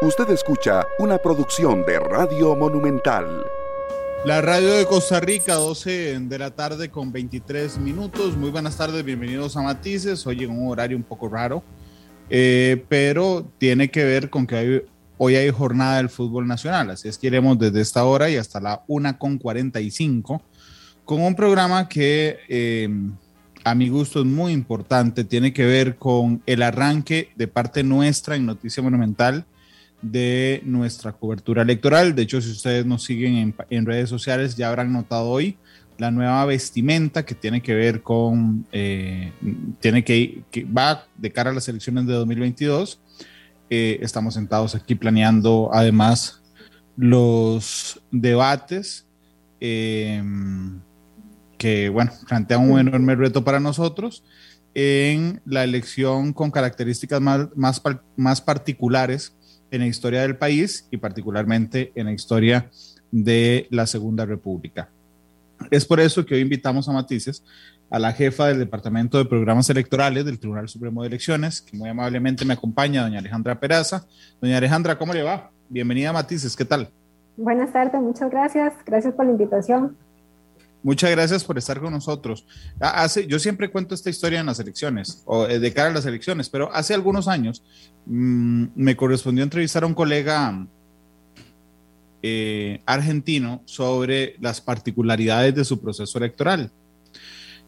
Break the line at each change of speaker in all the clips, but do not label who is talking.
Usted escucha una producción de Radio Monumental.
La radio de Costa Rica, 12 de la tarde con 23 minutos. Muy buenas tardes, bienvenidos a Matices. Hoy en un horario un poco raro, eh, pero tiene que ver con que hoy hay jornada del fútbol nacional. Así es que iremos desde esta hora y hasta la 1 con 45 con un programa que eh, a mi gusto es muy importante. Tiene que ver con el arranque de parte nuestra en Noticia Monumental de nuestra cobertura electoral. De hecho, si ustedes nos siguen en, redes sociales, ya habrán notado hoy la nueva vestimenta que tiene que ver con, eh, tiene que, va de cara a las elecciones de 2022. Eh, estamos sentados aquí planeando además los debates eh, que, bueno, plantean un enorme reto para nosotros en la elección con características más, más, más particulares en la historia del país y particularmente en la historia de la Segunda República. Es por eso que hoy invitamos a Matices a la jefa del Departamento de Programas Electorales del Tribunal Supremo de Elecciones, que muy amablemente me acompaña, doña Alejandra Peraza. Doña Alejandra, ¿cómo le va? Bienvenida a Matices, ¿qué tal?
Buenas tardes, muchas gracias. Gracias por la invitación.
Muchas gracias por estar con nosotros. Hace, yo siempre cuento esta historia en las elecciones, o eh, de cara a las elecciones, pero hace algunos años mmm, me correspondió entrevistar a un colega eh, argentino sobre las particularidades de su proceso electoral.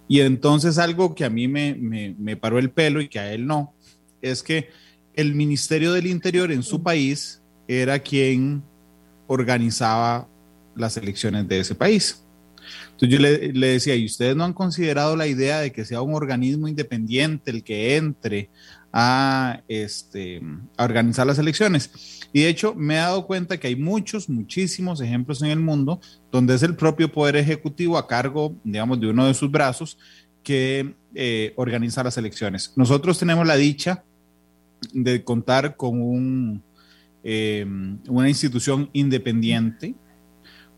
Y entonces algo que a mí me, me paró el pelo y que a él no, es que el Ministerio del Interior en su país era quien organizaba las elecciones de ese país. Entonces yo le, le, decía, ¿y ustedes no han considerado la idea de que sea un organismo independiente el que entre a, este, organizar las elecciones? Y de hecho me he dado cuenta que hay muchos, muchísimos ejemplos en el mundo donde es el propio Poder Ejecutivo a cargo, digamos, de uno de sus brazos que eh, organiza las elecciones. Nosotros tenemos la dicha de contar con un, eh, una institución independiente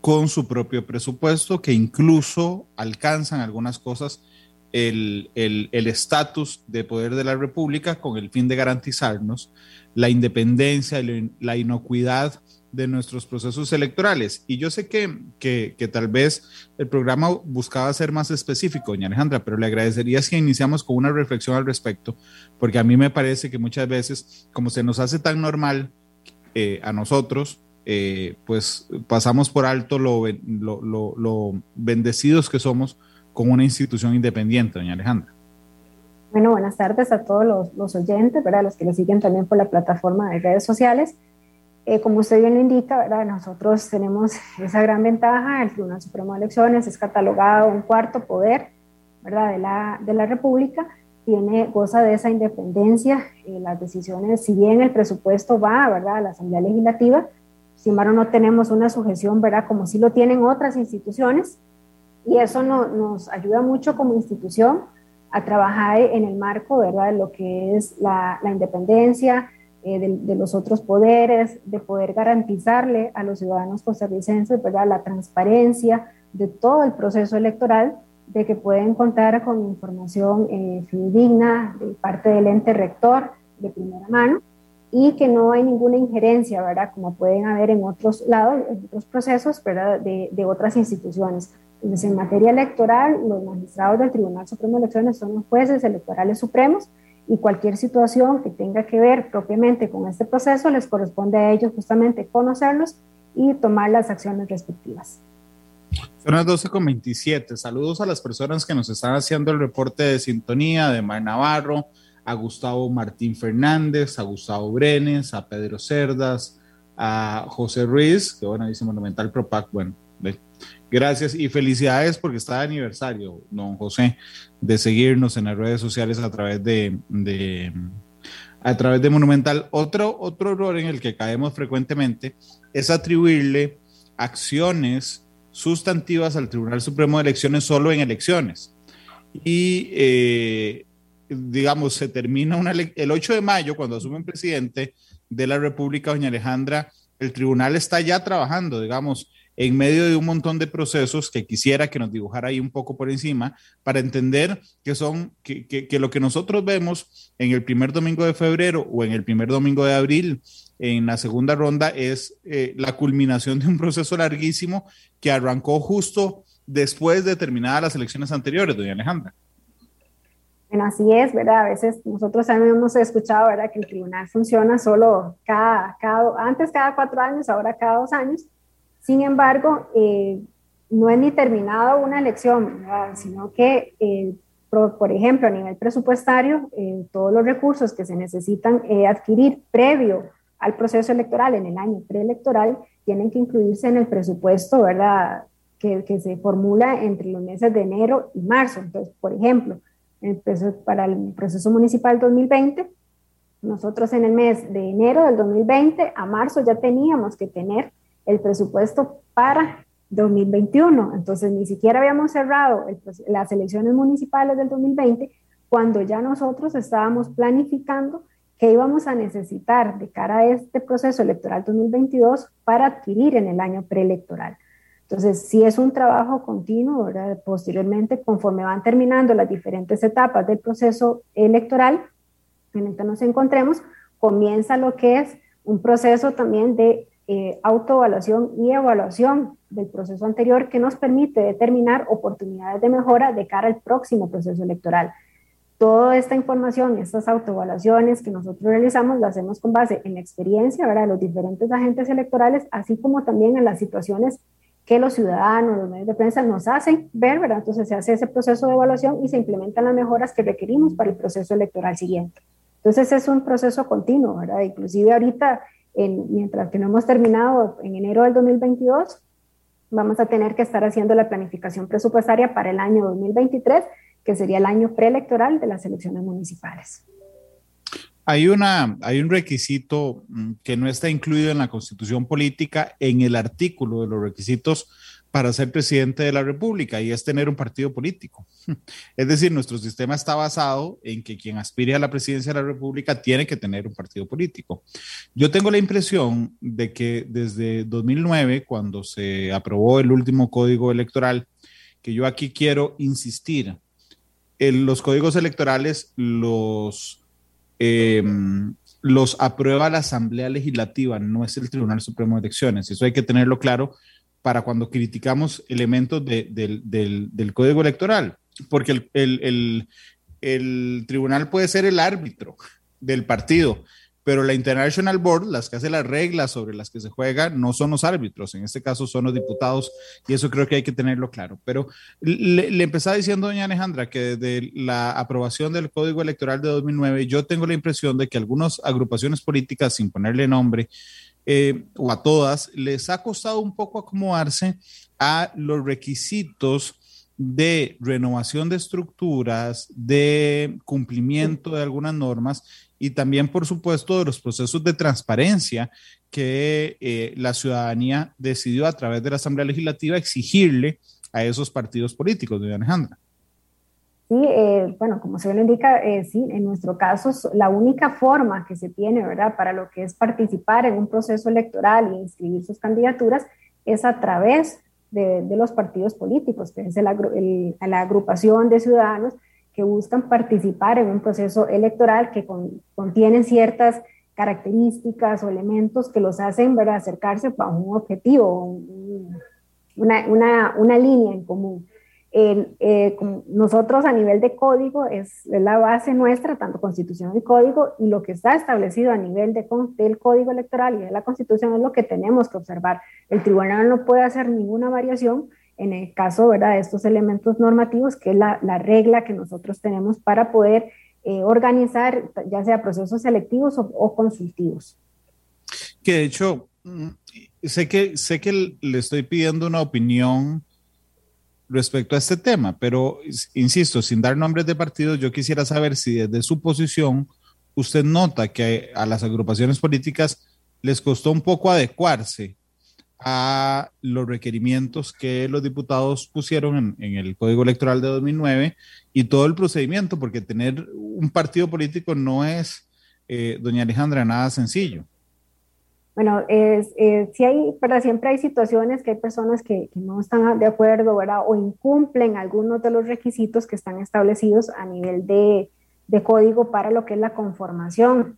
con su propio presupuesto, que incluso alcanzan algunas cosas el estatus el, de poder de la República con el fin de garantizarnos la independencia la inocuidad de nuestros procesos electorales. Y yo sé que, que, que, tal vez el programa buscaba ser más específico, doña Alejandra, pero le agradecería si iniciamos con una reflexión al respecto, porque a mí me parece que muchas veces, como se nos hace tan normal eh, a nosotros, eh, pues pasamos por alto lo, lo, bendecidos que somos con una institución independiente, doña Alejandra.
Bueno, buenas tardes a todos los, los oyentes, ¿verdad? los que nos siguen también por la plataforma de redes sociales. Eh, como usted bien lo indica, ¿verdad? nosotros tenemos esa gran ventaja, el Tribunal Supremo de Elecciones es catalogado un cuarto poder ¿verdad? De, la, de la República, tiene, goza de esa independencia, eh, las decisiones, si bien el presupuesto va ¿verdad? a la Asamblea Legislativa, sin embargo, no tenemos una sujeción, ¿verdad? Como sí lo tienen otras instituciones. Y eso no, nos ayuda mucho como institución a trabajar en el marco, ¿verdad? De lo que es la, independencia eh, de, de, los otros poderes, de poder garantizarle a los ciudadanos costarricenses, ¿verdad? La transparencia de todo el proceso electoral, de que pueden contar con información eh, fidedigna de parte del ente rector de primera mano y que no hay ninguna injerencia, ¿verdad? Como pueden haber en otros lados, en otros procesos, ¿verdad? De, de otras instituciones. Entonces, en materia electoral, los magistrados del Tribunal Supremo de Elecciones son los jueces electorales supremos y cualquier situación que tenga que ver propiamente con este proceso les corresponde a ellos justamente conocerlos y tomar las acciones respectivas.
Son las 12.27. Saludos a las personas que nos están haciendo el reporte de sintonía de Mar Navarro, a Gustavo Martín Fernández, a Gustavo Brenes, a Pedro Cerdas, a José Ruiz, que bueno, dice Monumental Propac, bueno, gracias y felicidades porque está de aniversario, don José, de seguirnos en las redes sociales a través de, de a través de Monumental. Otro, otro error en el que caemos frecuentemente es atribuirle acciones sustantivas al Tribunal Supremo de Elecciones solo en elecciones. Y eh, digamos, se termina una el 8 de mayo, cuando asume un presidente de la República, doña Alejandra, el tribunal está ya trabajando, digamos, en medio de un montón de procesos que quisiera que nos dibujara ahí un poco por encima para entender que son, que, que, lo que nosotros vemos en el primer domingo de febrero o en el primer domingo de abril en la segunda ronda es eh, la culminación de un proceso larguísimo que arrancó justo después de terminadas las elecciones anteriores, doña Alejandra.
Bueno, así es, ¿verdad? A veces nosotros también hemos escuchado, ¿verdad? Que el tribunal funciona solo cada, cada antes cada cuatro años, ahora cada dos años. Sin embargo, eh, no es ni terminado una elección, sino que, eh, por, ejemplo, a nivel presupuestario, eh, todos los recursos que se necesitan adquirir previo al proceso electoral, en el año preelectoral, tienen que incluirse en el presupuesto, ¿verdad? Que, que se formula entre los meses de enero y marzo. Entonces, por ejemplo, para el proceso municipal 2020, nosotros en el mes de enero del 2020 a marzo ya teníamos que tener el presupuesto para 2021. Entonces, ni siquiera habíamos cerrado las elecciones municipales del 2020 cuando ya nosotros estábamos planificando qué íbamos a necesitar de cara a este proceso electoral 2022 para adquirir en el año preelectoral. Entonces, si es un trabajo continuo, ¿verdad? posteriormente, conforme van terminando las diferentes etapas del proceso electoral en el que nos encontremos, comienza lo que es un proceso también de eh, autoevaluación y evaluación del proceso anterior que nos permite determinar oportunidades de mejora de cara al próximo proceso electoral. Toda esta información, estas autoevaluaciones que nosotros realizamos, las hacemos con base en la experiencia ¿verdad? de los diferentes agentes electorales, así como también en las situaciones que los ciudadanos, los medios de prensa nos hacen ver, ¿verdad? Entonces se hace ese proceso de evaluación y se implementan las mejoras que requerimos para el proceso electoral siguiente. Entonces es un proceso continuo, ¿verdad? Inclusive ahorita mientras que no hemos terminado en enero del 2022, vamos a tener que estar haciendo la planificación presupuestaria para el año 2023, que sería el año preelectoral de las elecciones municipales.
Hay, una, hay un requisito mm, que no está incluido en la constitución política en el artículo de los requisitos para ser presidente de la República y es tener un partido político. Es decir, nuestro sistema está basado en que quien aspire a la presidencia de la República tiene que tener un partido político. Yo tengo la impresión de que desde 2009, cuando se aprobó el último código electoral, que yo aquí quiero insistir, en los códigos electorales los, em, los aprueba la Asamblea Legislativa, no es el Tribunal Supremo de Elecciones. Eso hay que tenerlo claro para cuando criticamos elementos del, código electoral, porque el, el, tribunal puede ser el árbitro del partido, pero la International Board, las que hace las reglas sobre las que se juega, no son los árbitros, en este caso son los diputados, y eso creo que hay que tenerlo claro. Pero le, le empezaba diciendo, doña Alejandra, que desde la aprobación del Código Electoral de 2009, yo tengo la impresión de que algunas agrupaciones políticas, sin ponerle nombre, eh, o a todas, les ha costado un poco acomodarse a los requisitos de renovación de estructuras, de cumplimiento de algunas normas y también, por supuesto, de los procesos de transparencia que eh, la ciudadanía decidió a través de la Asamblea Legislativa exigirle a esos partidos políticos, de Alejandra.
Sí, eh, bueno, como se lo indica, eh, sí, en nuestro caso la única forma que se tiene, ¿verdad?, para lo que es participar en un proceso electoral y inscribir sus candidaturas es a través de, los partidos políticos, que es la agrupación de ciudadanos que buscan participar en un proceso electoral que contienen ciertas características o elementos que los hacen ¿verdad? acercarse para un objetivo, una, una, una línea en común. Eh, nosotros a nivel de código es, la base nuestra, tanto constitución y código, y lo que está establecido a nivel de, del código electoral y de la constitución es lo que tenemos que observar. El tribunal no puede hacer ninguna variación en el caso ¿verdad? de estos elementos normativos, que es la, la regla que nosotros tenemos para poder eh, organizar ya sea procesos selectivos o, o consultivos.
Que de hecho, mm, sé que, sé que le estoy pidiendo una opinión respecto a este tema, pero insisto, sin dar nombres de partidos, yo quisiera saber si desde su posición usted nota que a las agrupaciones políticas les costó un poco adecuarse a los requerimientos que los diputados pusieron en, el Código Electoral de 2009 y todo el procedimiento, porque tener un partido político no es, eh, doña Alejandra, nada sencillo.
Bueno, es, sí hay, pero siempre hay situaciones que hay personas que, no están de acuerdo, ¿verdad? O incumplen algunos de los requisitos que están establecidos a nivel de código para lo que es la conformación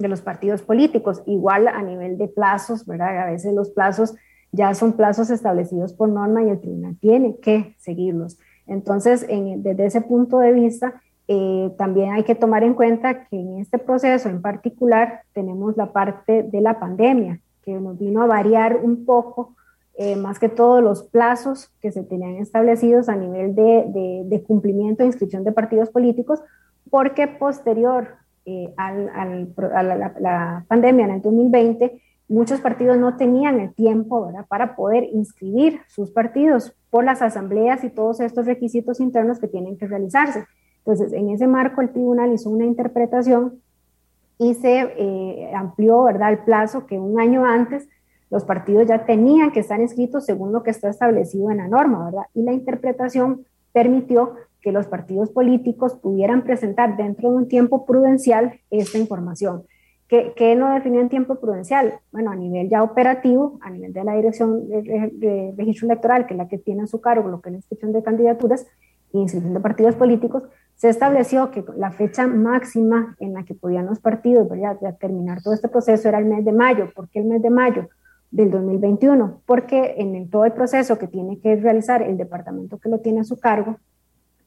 de los partidos políticos. Igual a nivel de plazos, ¿verdad? A veces los plazos ya son plazos establecidos por norma y el tribunal tiene que seguirlos. Entonces, desde ese punto de vista, eh, también hay que tomar en cuenta que en este proceso en particular tenemos la parte de la pandemia, que nos vino a variar un poco, eh, más que todos los plazos que se tenían establecidos a nivel de, cumplimiento de inscripción de partidos políticos, porque posterior eh, a la, la, pandemia en el 2020, muchos partidos no tenían el tiempo ¿verdad? para poder inscribir sus partidos por las asambleas y todos estos requisitos internos que tienen que realizarse. Entonces, en ese marco, el tribunal hizo una interpretación y se eh, amplió ¿verdad? el plazo que un año antes los partidos ya tenían que estar inscritos según lo que está establecido en la norma, ¿verdad? Y la interpretación permitió que los partidos políticos pudieran presentar dentro de un tiempo prudencial esta información. ¿Qué, no definió en tiempo prudencial? Bueno, a nivel ya operativo, a nivel de la Dirección de, Registro Electoral, que es la que tiene a su cargo lo que es la inscripción de candidaturas e inscripción de partidos políticos, se estableció que la fecha máxima en la que podían los partidos terminar todo este proceso era el mes de mayo. ¿Por qué el mes de mayo del 2021? Porque en todo el proceso que tiene que realizar el departamento que lo tiene a su cargo,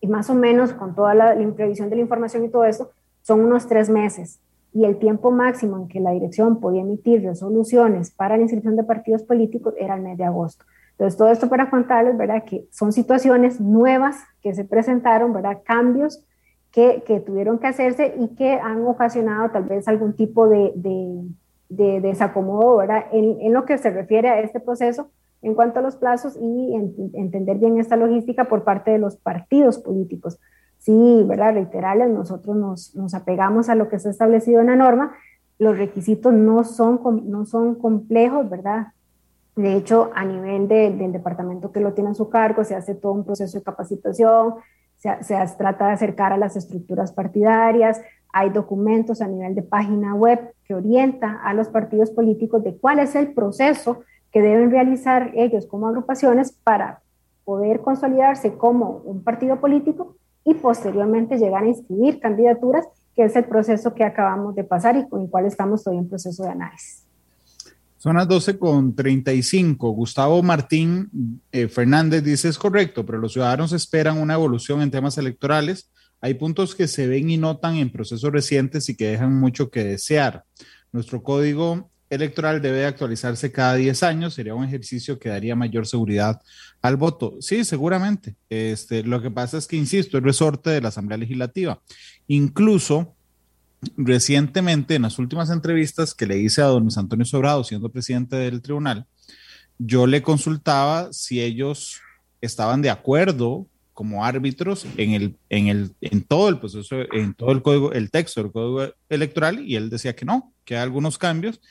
y más o menos con toda la, la previsión de la información y todo eso, son unos tres meses. Y el tiempo máximo en que la dirección podía emitir resoluciones para la inscripción de partidos políticos era el mes de agosto. Entonces, todo esto para contarles, ¿verdad? Que son situaciones nuevas que se presentaron, ¿verdad? Cambios que, que tuvieron que hacerse y que han ocasionado tal vez algún tipo de, de, de desacomodo, ¿verdad? En, en, lo que se refiere a este proceso en cuanto a los plazos y entender bien esta logística por parte de los partidos políticos. Sí, ¿verdad? Reiterarles, nosotros nos, nos apegamos a lo que está establecido en la norma, los requisitos no son, no son complejos, ¿verdad? De hecho, a nivel del departamento que lo tiene a su cargo, se hace todo un proceso de capacitación, se, se, trata de acercar a las estructuras partidarias, hay documentos a nivel de página web que orienta a los partidos políticos de cuál es el proceso que deben realizar ellos como agrupaciones para poder consolidarse como un partido político y posteriormente llegar a inscribir candidaturas, que es el proceso que acabamos de pasar y con el cual estamos hoy en proceso de análisis.
Son las 12 con 35. Gustavo Martín eh, Fernández dice es correcto, pero los ciudadanos esperan una evolución en temas electorales. Hay puntos que se ven y notan en procesos recientes y que dejan mucho que desear. Nuestro código electoral debe actualizarse cada 10 años. Sería un ejercicio que daría mayor seguridad al voto. Sí, seguramente. Este, lo que pasa es que, insisto, es resorte de la Asamblea Legislativa. Incluso recientemente, en las últimas entrevistas que le hice a don Antonio Sobrado, siendo presidente del tribunal, yo le consultaba si ellos estaban de acuerdo como árbitros en, el, en, el, en todo el proceso, en todo el código, el texto del código electoral, y él decía que no, que hay algunos cambios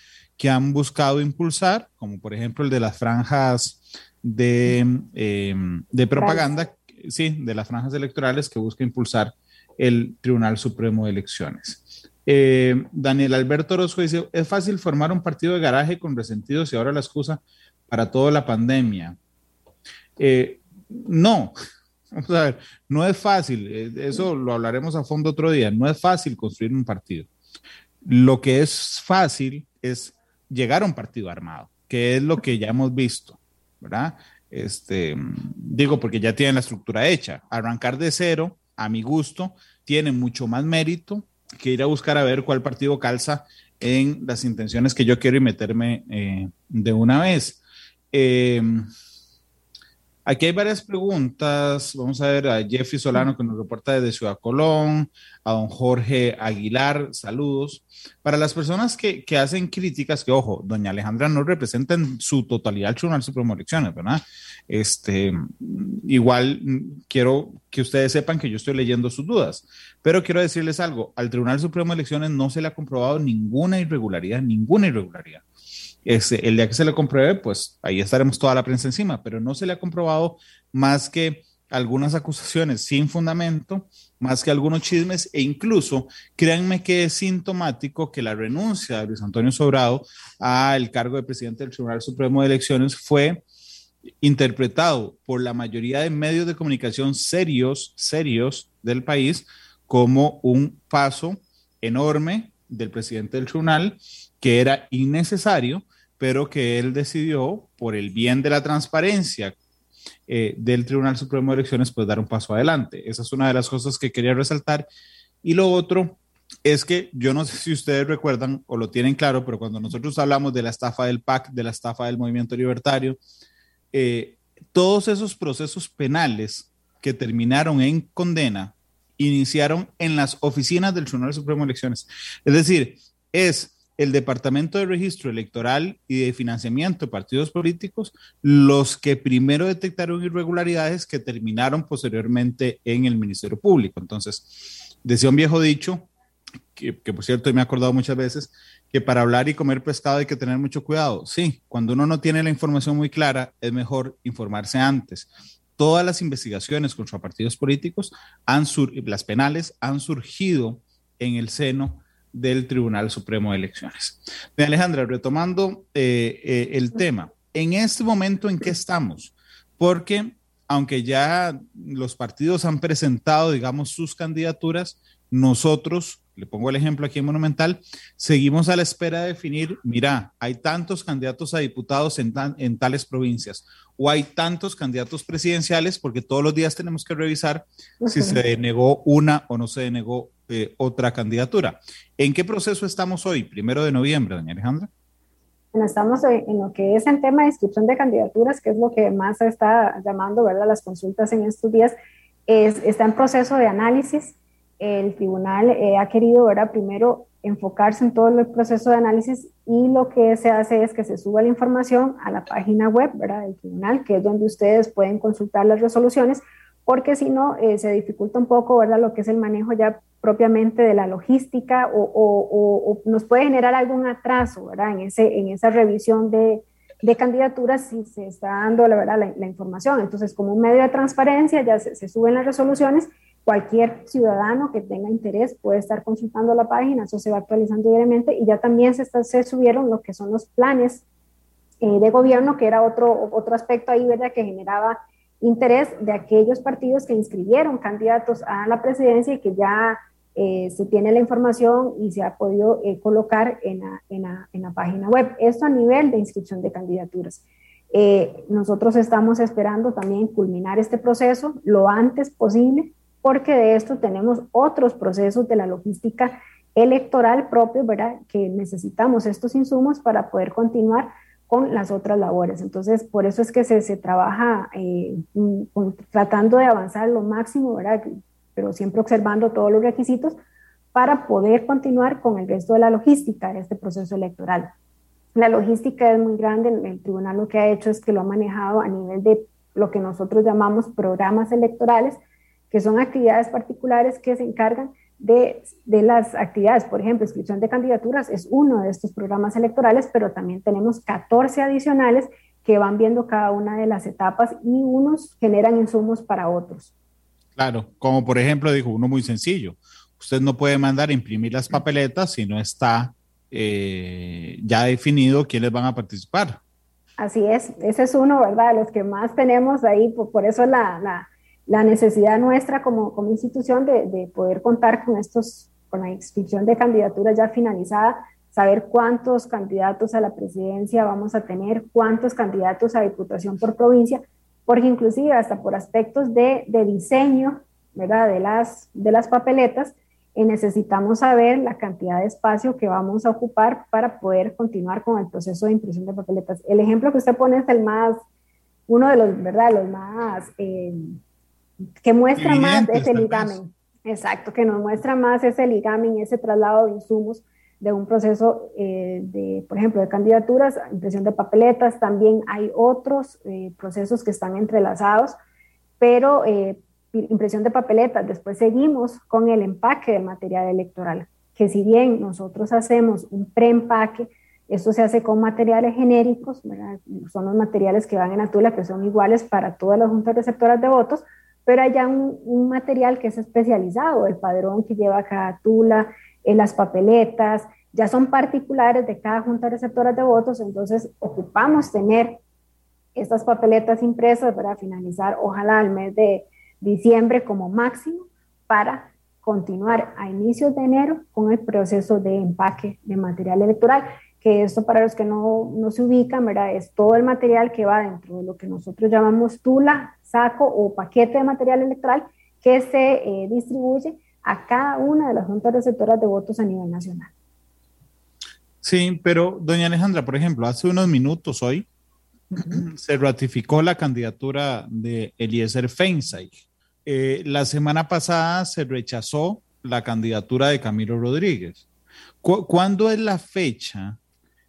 que han buscado impulsar, como por ejemplo el de las franjas de, em, de propaganda, sí, de las franjas electorales que busca impulsar el Tribunal Supremo de Elecciones. Eh, Daniel Alberto Orozco dice, es fácil formar un partido de garaje con resentidos y ahora la excusa para toda la pandemia. Eh, no, vamos a ver, no es fácil, eh, eso lo hablaremos a fondo otro día, no es fácil construir un partido. Lo que es fácil es llegar a un partido armado, que es lo que ya hemos visto, ¿verdad? Este, digo, porque ya tienen la estructura hecha. Arrancar de cero, a mi gusto, tiene mucho más mérito que ir a buscar a ver cuál partido calza en las intenciones que yo quiero y meterme eh, de una vez. Eh, aquí hay varias preguntas. Vamos a ver a Jeffrey Solano que nos reporta desde Ciudad Colón, a don Jorge Aguilar, saludos. Para las personas que, que hacen críticas, que ojo, doña Alejandra no representa en su totalidad el Tribunal Supremo de Elecciones, ¿verdad? Este, igual quiero que ustedes sepan que yo estoy leyendo sus dudas, pero quiero decirles algo, al Tribunal Supremo de Elecciones no se le ha comprobado ninguna irregularidad, ninguna irregularidad. Este, el día que se le compruebe, pues ahí estaremos toda la prensa encima, pero no se le ha comprobado más que algunas acusaciones sin fundamento más que algunos chismes e incluso créanme que es sintomático que la renuncia de Luis Antonio Sobrado al cargo de presidente del Tribunal Supremo de Elecciones fue interpretado por la mayoría de medios de comunicación serios, serios del país como un paso enorme del presidente del tribunal que era innecesario, pero que él decidió, por el bien de la transparencia eh, del Tribunal Supremo de Elecciones, pues dar un paso adelante. Esa es una de las cosas que quería resaltar. Y lo otro es que yo no sé si ustedes recuerdan o lo tienen claro, pero cuando nosotros hablamos de la estafa del PAC, de la estafa del movimiento libertario, eh, todos esos procesos penales que terminaron en condena iniciaron en las oficinas del Tribunal Supremo de Elecciones. Es decir, es el Departamento de Registro Electoral y de Financiamiento de Partidos Políticos los que primero detectaron irregularidades que terminaron posteriormente en el Ministerio Público. Entonces, decía un viejo dicho, que, por cierto me he acordado muchas veces, que para hablar y comer pescado hay que tener mucho cuidado. Sí, cuando uno no tiene la información muy clara, es mejor informarse antes. Todas las investigaciones contra partidos políticos, han las penales, han surgido en el seno del Tribunal Supremo de Elecciones. De Alejandra, retomando eh, eh, el tema, en este momento en qué estamos, porque aunque ya los partidos han presentado, digamos, sus candidaturas, nosotros le pongo el ejemplo aquí en Monumental, seguimos a la espera de definir, mira, hay tantos candidatos a diputados en, en tales provincias o hay tantos candidatos presidenciales porque todos los días tenemos que revisar si se denegó una o no se denegó eh, otra candidatura. ¿En qué proceso estamos hoy, primero de noviembre, doña Alejandra?
Bueno, estamos en lo que es el tema de inscripción de candidaturas, que es lo que más está llamando, ¿verdad? Las consultas en estos días, es, está en proceso de análisis el tribunal eh, ha querido ahora primero enfocarse en todo el proceso de análisis y lo que se hace es que se suba la información a la página web ¿verdad? del tribunal, que es donde ustedes pueden consultar las resoluciones, porque si no, eh, se dificulta un poco ¿verdad? lo que es el manejo ya propiamente de la logística o, o, nos puede generar algún atraso ¿verdad? En, ese, en esa revisión de, de candidaturas si se está dando la, verdad, la, información. Entonces, como un medio de transparencia, ya se suben las resoluciones Cualquier ciudadano que tenga interés puede estar consultando la página, eso se va actualizando diariamente y ya también se, se subieron lo que son los planes eh, de gobierno, que era otro, otro aspecto ahí, ¿verdad?, que generaba interés de aquellos partidos que inscribieron candidatos a la presidencia y que ya eh, se tiene la información y se ha podido eh, colocar en la, en, la, en la, página web. Esto a nivel de inscripción de candidaturas. nosotros estamos esperando también culminar este proceso lo antes posible porque de esto tenemos otros procesos de la logística electoral propio, ¿verdad? Que necesitamos estos insumos para poder continuar con las otras labores. Entonces, por eso es que se, se trabaja eh, tratando de avanzar lo máximo, ¿verdad? Pero siempre observando todos los requisitos para poder continuar con el resto de la logística de este proceso electoral. La logística es muy grande, el tribunal lo que ha hecho es que lo ha manejado a nivel de lo que nosotros llamamos programas electorales, que son actividades particulares que se encargan de, de, las actividades. Por ejemplo, inscripción de candidaturas es uno de estos programas electorales, pero también tenemos 14 adicionales que van viendo cada una de las etapas y unos generan insumos para otros.
Claro, como por ejemplo, dijo uno muy sencillo, usted no puede mandar a imprimir las papeletas si no está eh, ya definido quiénes van a participar.
Así es, ese es uno, ¿verdad? Los que más tenemos ahí, por, por eso la, la la necesidad nuestra como, como institución de, de, poder contar con estos, con la inscripción de candidaturas ya finalizada, saber cuántos candidatos a la presidencia vamos a tener, cuántos candidatos a diputación por provincia, porque inclusive hasta por aspectos de, de diseño, ¿verdad? De las, de las papeletas, eh, necesitamos saber la cantidad de espacio que vamos a ocupar para poder continuar con el proceso de impresión de papeletas. El ejemplo que usted pone es el más, uno de los, ¿verdad? Los más... Eh, que muestra más ese ligamen. Exacto, que nos muestra más ese ligamen, ese traslado de insumos de un proceso eh, de, por ejemplo, de candidaturas, impresión de papeletas, también hay otros eh, procesos que están entrelazados, pero eh, impresión de papeletas, después seguimos con el empaque del material electoral, que si bien nosotros hacemos un preempaque, esto se hace con materiales genéricos, son los materiales que van en Atula, que son iguales para todas las juntas receptoras de votos, pero hay ya un, material que es especializado, el padrón que lleva cada tula, en las papeletas, ya son particulares de cada junta receptora de votos, entonces ocupamos tener estas papeletas impresas para finalizar, ojalá al mes de diciembre como máximo, para continuar a inicios de enero con el proceso de empaque de material electoral, que esto para los que no, no se ubican, ¿verdad? Es todo el material que va dentro de lo que nosotros llamamos tula, saco o paquete de material electoral que se eh, distribuye a cada una de las juntas receptoras de votos a nivel nacional.
Sí, pero doña Alejandra, por ejemplo, hace unos minutos hoy se ratificó la candidatura de Eliezer Feinstein. Eh, la semana pasada se rechazó la candidatura de Camilo Rodríguez. ¿Cuándo es la fecha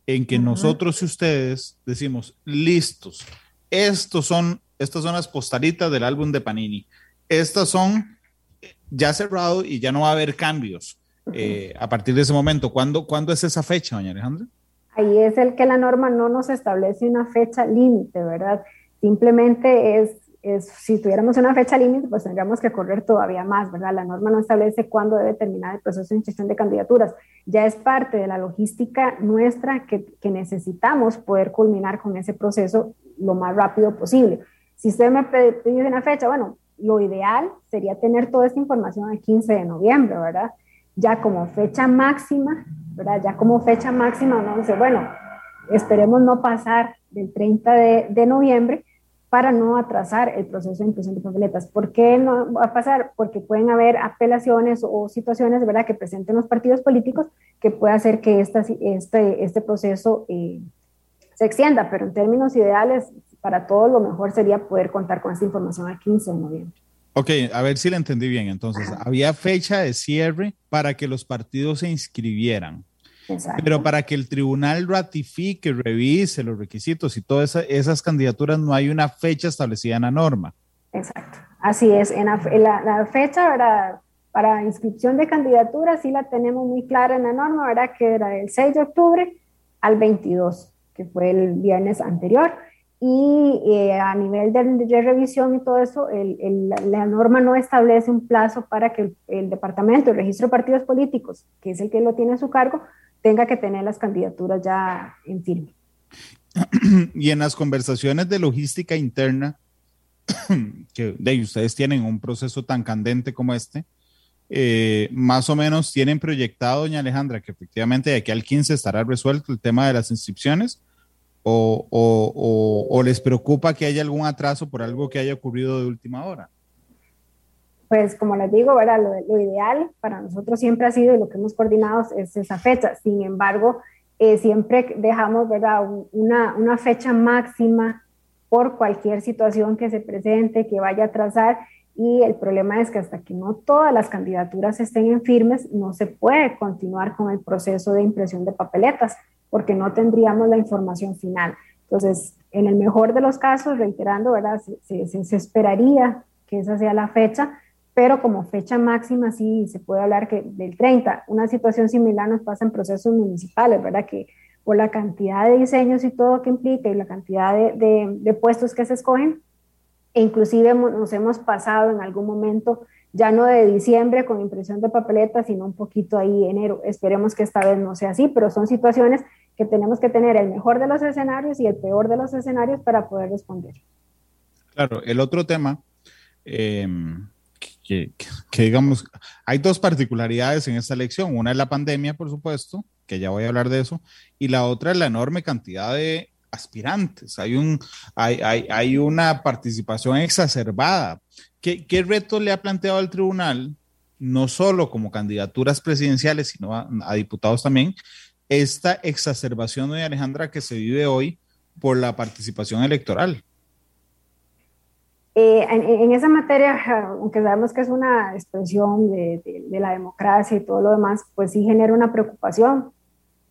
en que nosotros y ustedes decimos, listos, estos son, estas son las postalitas del álbum de Panini, estas son ya cerrado y ya no va a haber cambios eh, a partir de ese momento. ¿Cuándo, ¿Cuándo es esa fecha, doña Alejandra?
Ahí es el que la norma no nos establece una fecha límite, ¿verdad? Simplemente es si tuviéramos una fecha límite, pues tendríamos que correr todavía más, ¿verdad? La norma no establece cuándo debe terminar el proceso de inscripción de candidaturas. Ya es parte de la logística nuestra que, que, necesitamos poder culminar con ese proceso lo más rápido posible. Si usted me pide una fecha, bueno, lo ideal sería tener toda esta información el 15 de noviembre, ¿verdad? Ya como fecha máxima, ¿verdad? Ya como fecha máxima, no sé, bueno, esperemos no pasar del 30 de, de noviembre, para no atrasar el proceso de impresión de papeletas. ¿Por qué no va a pasar? Porque pueden haber apelaciones o situaciones ¿verdad? que presenten los partidos políticos que puede hacer que esta, este, este proceso eh, se extienda, pero en términos ideales, para todos lo mejor sería poder contar con esta información al 15 de noviembre.
Ok, a ver si la entendí bien. Entonces, había fecha de cierre para que los partidos se inscribieran. Pero para que el tribunal ratifique, revise los requisitos y todas esas candidaturas, no hay una fecha establecida en la norma.
Exacto, así es. En la, fecha ¿verdad? para inscripción de candidaturas sí la tenemos muy clara en la norma, ¿verdad? que era del 6 de octubre al 22, que fue el viernes anterior. Y eh, a nivel de, revisión y todo eso, la norma no establece un plazo para que el, el Departamento de Registro de Partidos Políticos, que es el que lo tiene a su cargo, tenga que tener las candidaturas ya en firme.
Y en las conversaciones de logística interna, que de ustedes tienen un proceso tan candente como este, eh, más o menos tienen proyectado, doña Alejandra, que efectivamente de aquí al 15 estará resuelto el tema de las inscripciones, o, o les preocupa que haya algún atraso por algo que haya ocurrido de última hora
pues como les digo, ¿verdad? Lo, ideal para nosotros siempre ha sido y lo que hemos coordinado es esa fecha. Sin embargo, eh, siempre dejamos ¿verdad? Una, una, fecha máxima por cualquier situación que se presente, que vaya a trazar. Y el problema es que hasta que no todas las candidaturas estén en firmes, no se puede continuar con el proceso de impresión de papeletas, porque no tendríamos la información final. Entonces, en el mejor de los casos, reiterando, ¿verdad? Se, se, se esperaría que esa sea la fecha, pero como fecha máxima sí se puede hablar que del 30. Una situación similar nos pasa en procesos municipales, ¿verdad? Que por la cantidad de diseños y todo que implica y la cantidad de, de, puestos que se escogen, e inclusive nos hemos pasado en algún momento ya no de diciembre con impresión de papeletas, sino un poquito ahí enero. Esperemos que esta vez no sea así, pero son situaciones que tenemos que tener el mejor de los escenarios y el peor de los escenarios para poder responder.
Claro, el otro tema eh, que, digamos, hay dos particularidades en esta elección. Una es la pandemia, por supuesto, que ya voy a hablar de eso, y la otra es la enorme cantidad de aspirantes. Hay, un, hay, hay, hay una participación exacerbada. ¿Qué, ¿Qué reto le ha planteado al tribunal, no solo como candidaturas presidenciales, sino a, a diputados también, esta exacerbación de Alejandra que se vive hoy por la participación electoral?
Eh, en, esa materia, aunque sabemos que es una expresión de, la democracia y todo lo demás, pues sí genera una preocupación,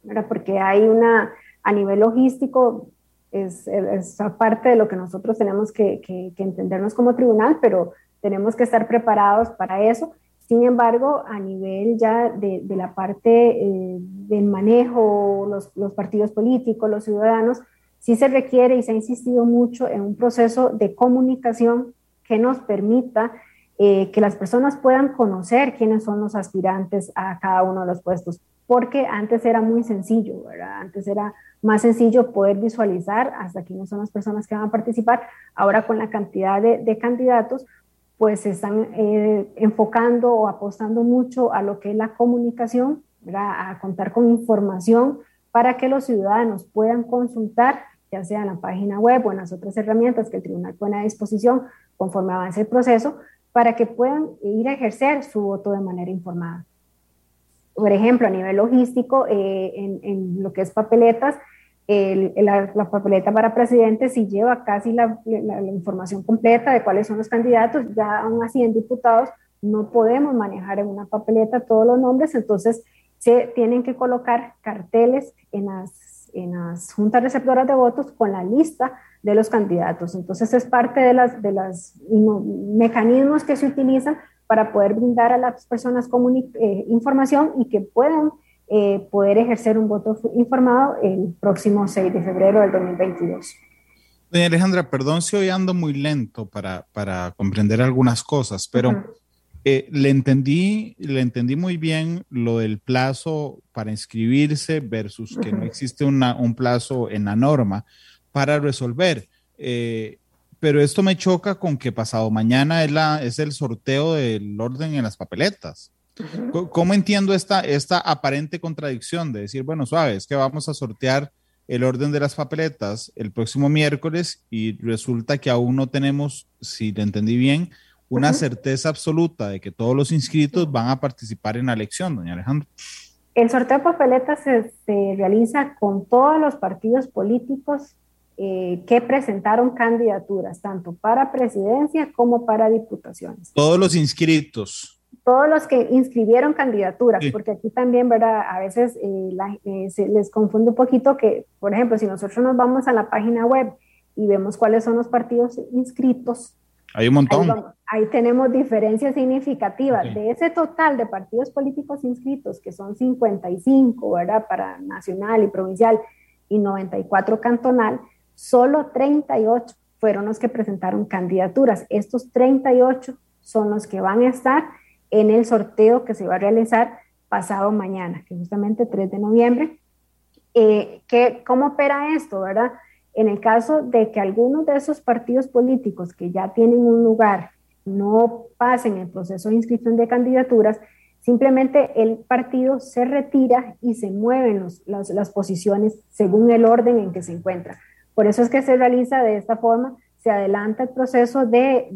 ¿verdad? porque hay una, a nivel logístico, es, es parte de lo que nosotros tenemos que, entendernos como tribunal, pero tenemos que estar preparados para eso. Sin embargo, a nivel ya de, la parte eh, del manejo, los, los partidos políticos, los ciudadanos, sí se requiere y se ha insistido mucho en un proceso de comunicación que nos permita eh, que las personas puedan conocer quiénes son los aspirantes a cada uno de los puestos, porque antes era muy sencillo, ¿verdad? Antes era más sencillo poder visualizar hasta quiénes son las personas que van a participar. Ahora con la cantidad de, candidatos, pues están eh, enfocando o apostando mucho a lo que es la comunicación, ¿verdad? a contar con información para que los ciudadanos puedan consultar, ya sea en la página web o en las otras herramientas que el tribunal pone a disposición conforme avance el proceso, para que puedan ir a ejercer su voto de manera informada. Por ejemplo, a nivel logístico, eh, en, lo que es papeletas, la, papeleta para presidente si lleva casi la, información completa de cuáles son los candidatos, ya aún así en diputados no podemos manejar en una papeleta todos los nombres, entonces se tienen que colocar carteles en las, en las juntas receptoras de votos con la lista de los candidatos. Entonces es parte de los de las mecanismos que se utilizan para poder brindar a las personas eh, información y que puedan eh, poder ejercer un voto informado el próximo 6 de febrero del 2022.
Doña Alejandra, perdón si hoy ando muy lento para, para comprender algunas cosas, pero eh, le, entendí, le entendí muy bien lo del plazo para inscribirse versus que no existe una, un plazo en la norma para resolver. Eh, pero esto me choca con que pasado mañana es, la, es el sorteo del orden en las papeletas. ¿Cómo entiendo esta, esta aparente contradicción de decir, bueno, suave, es que vamos a sortear el orden de las papeletas el próximo miércoles y resulta que aún no tenemos, si le entendí bien, una certeza absoluta de que todos los inscritos van a participar en la elección, doña Alejandra?
El sorteo de papeletas se, se realiza con todos los partidos políticos eh, que presentaron candidaturas, tanto para presidencia como para diputaciones.
Todos los inscritos.
Todos los que inscribieron candidaturas, porque aquí también, ¿verdad? A veces eh, eh, se les confunde un poquito que, por ejemplo, si nosotros nos vamos a la página web y vemos cuáles son los partidos inscritos,
hay un montón.
Ahí, tenemos diferencias significativas. De ese total de partidos políticos inscritos, que son 55, ¿verdad? Para nacional y provincial y 94 cantonal, solo 38 fueron los que presentaron candidaturas. Estos 38 son los que van a estar en el sorteo que se va a realizar pasado mañana, que justamente 3 de noviembre. Eh, ¿Cómo opera esto, verdad? En el caso de que algunos de esos partidos políticos que ya tienen un lugar no pasen el proceso de inscripción de candidaturas, simplemente el partido se retira y se mueven las, posiciones según el orden en que se encuentra. Por eso es que se realiza de esta forma, se adelanta el proceso de,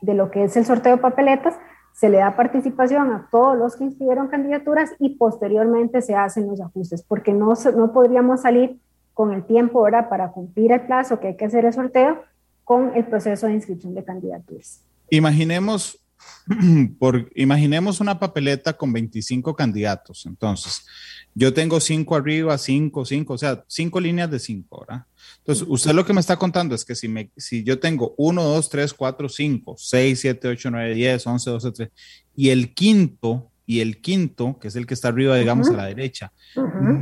de lo que es el sorteo de papeletas, se le da participación a todos los que inscribieron candidaturas y posteriormente se hacen los ajustes, porque no, no podríamos salir con el tiempo ahora para cumplir el plazo que hay que hacer el sorteo con el proceso de inscripción de candidaturas.
Imaginemos, por, imaginemos una papeleta con 25 candidatos. Entonces, yo tengo cinco arriba, cinco, cinco, o sea, cinco líneas de cinco, ¿verdad? Entonces, usted lo que me está contando es que si, me, si yo tengo 1, 2, 3, 4, 5, 6, 7, 8, 9, 10, 11, 12, 13, y el quinto y el quinto, que es el que está arriba, digamos, a la derecha,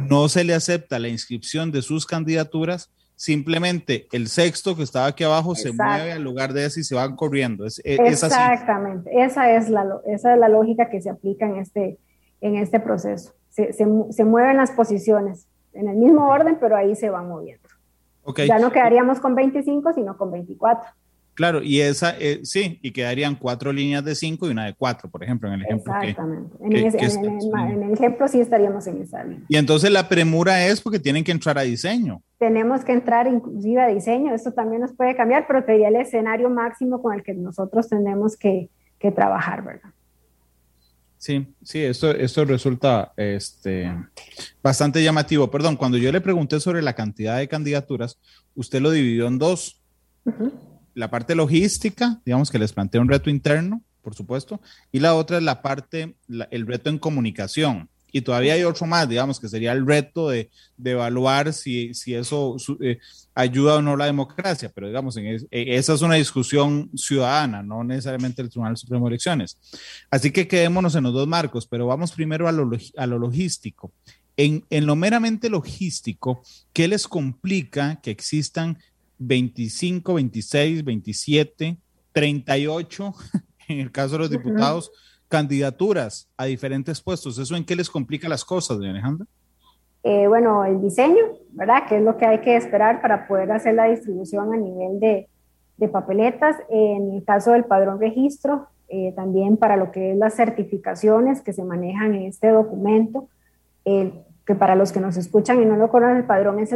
no se le acepta la inscripción de sus candidaturas, simplemente el sexto que estaba aquí abajo se mueve al lugar de ese y se van corriendo. Es,
e, Exactamente, esa, es la, esa es la lógica que se aplica en este, en este proceso. Se, se, mueven las posiciones en el mismo orden, pero ahí se van moviendo. Ya no quedaríamos con 25, sino con 24.
Claro, y esa, eh, sí, y quedarían cuatro líneas de cinco y una de cuatro, por ejemplo, en el ejemplo.
Exactamente. en, el, ejemplo sí estaríamos en esa línea.
Y entonces la premura es porque tienen que entrar a diseño.
Tenemos que entrar inclusive a diseño, esto también nos puede cambiar, pero sería el escenario máximo con el que nosotros tenemos que, que trabajar, ¿verdad?
Sí, sí, esto, esto resulta este, bastante llamativo. Perdón, cuando yo le pregunté sobre la cantidad de candidaturas, usted lo dividió en dos la parte logística, digamos que les plantea un reto interno, por supuesto, y la otra es la parte, el reto en comunicación. Y todavía hay otro más, digamos, que sería el reto de, evaluar si, si eso eh, ayuda o no la democracia, pero digamos, en eh, esa es una discusión ciudadana, no necesariamente el Tribunal Supremo de Elecciones. Así que quedémonos en los dos marcos, pero vamos primero a lo, logístico. En, en, lo meramente logístico, ¿qué les complica que existan 25, 26, 27 38, en el caso de los diputados, candidaturas a diferentes puestos. ¿Eso en qué les complica las cosas, doña Alejandra?
Eh, bueno, el diseño, ¿verdad? Que es lo que hay que esperar para poder hacer la distribución a nivel de, de papeletas. En el caso del padrón registro, eh, también para lo que es las certificaciones que se manejan en este documento, que para los que nos escuchan y no lo conocen, el padrón es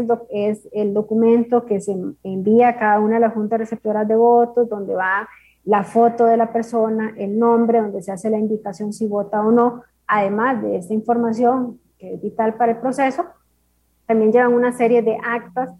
el, documento que se envía a cada una de las juntas receptoras de votos, donde va la foto de la persona, el nombre, donde se hace la indicación si vota o no, además de esta información que es vital para el proceso, también llevan una serie de actas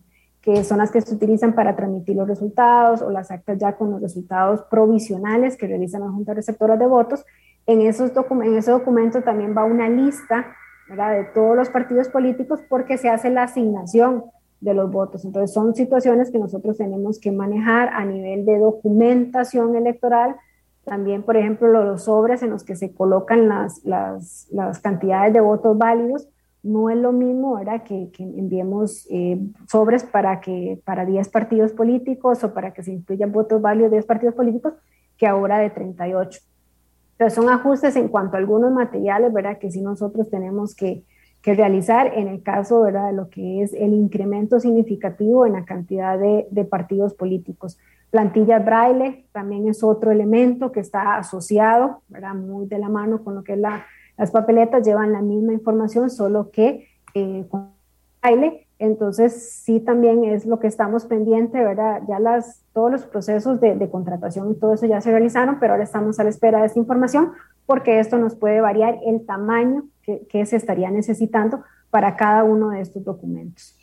que son las que se utilizan para transmitir los resultados o las actas ya con los resultados provisionales que realizan las juntas receptoras de votos. En, esos en ese documento también va una lista de todos los partidos políticos porque se hace la asignación de los votos. Entonces son situaciones que nosotros tenemos que manejar a nivel de documentación electoral. También, por ejemplo, los sobres en los que se colocan las, las, las cantidades de votos válidos no es lo mismo que, que, enviemos eh, sobres para, que, para 10 partidos políticos o para que se incluyan votos válidos de 10 partidos políticos que ahora de 38. Entonces son ajustes en cuanto a algunos materiales, ¿verdad? Que sí nosotros tenemos que, que realizar en el caso, ¿verdad? De lo que es el incremento significativo en la cantidad de, de partidos políticos. Plantillas braille también es otro elemento que está asociado, ¿verdad? Muy de la mano con lo que es la las papeletas llevan la misma información, solo que eh, con baile. Entonces, sí, también es lo que estamos pendiente, ¿verdad? Ya las, todos los procesos de, contratación y todo eso ya se realizaron, pero ahora estamos a la espera de esta información porque esto nos puede variar el tamaño que, que se estaría necesitando para cada uno de estos documentos.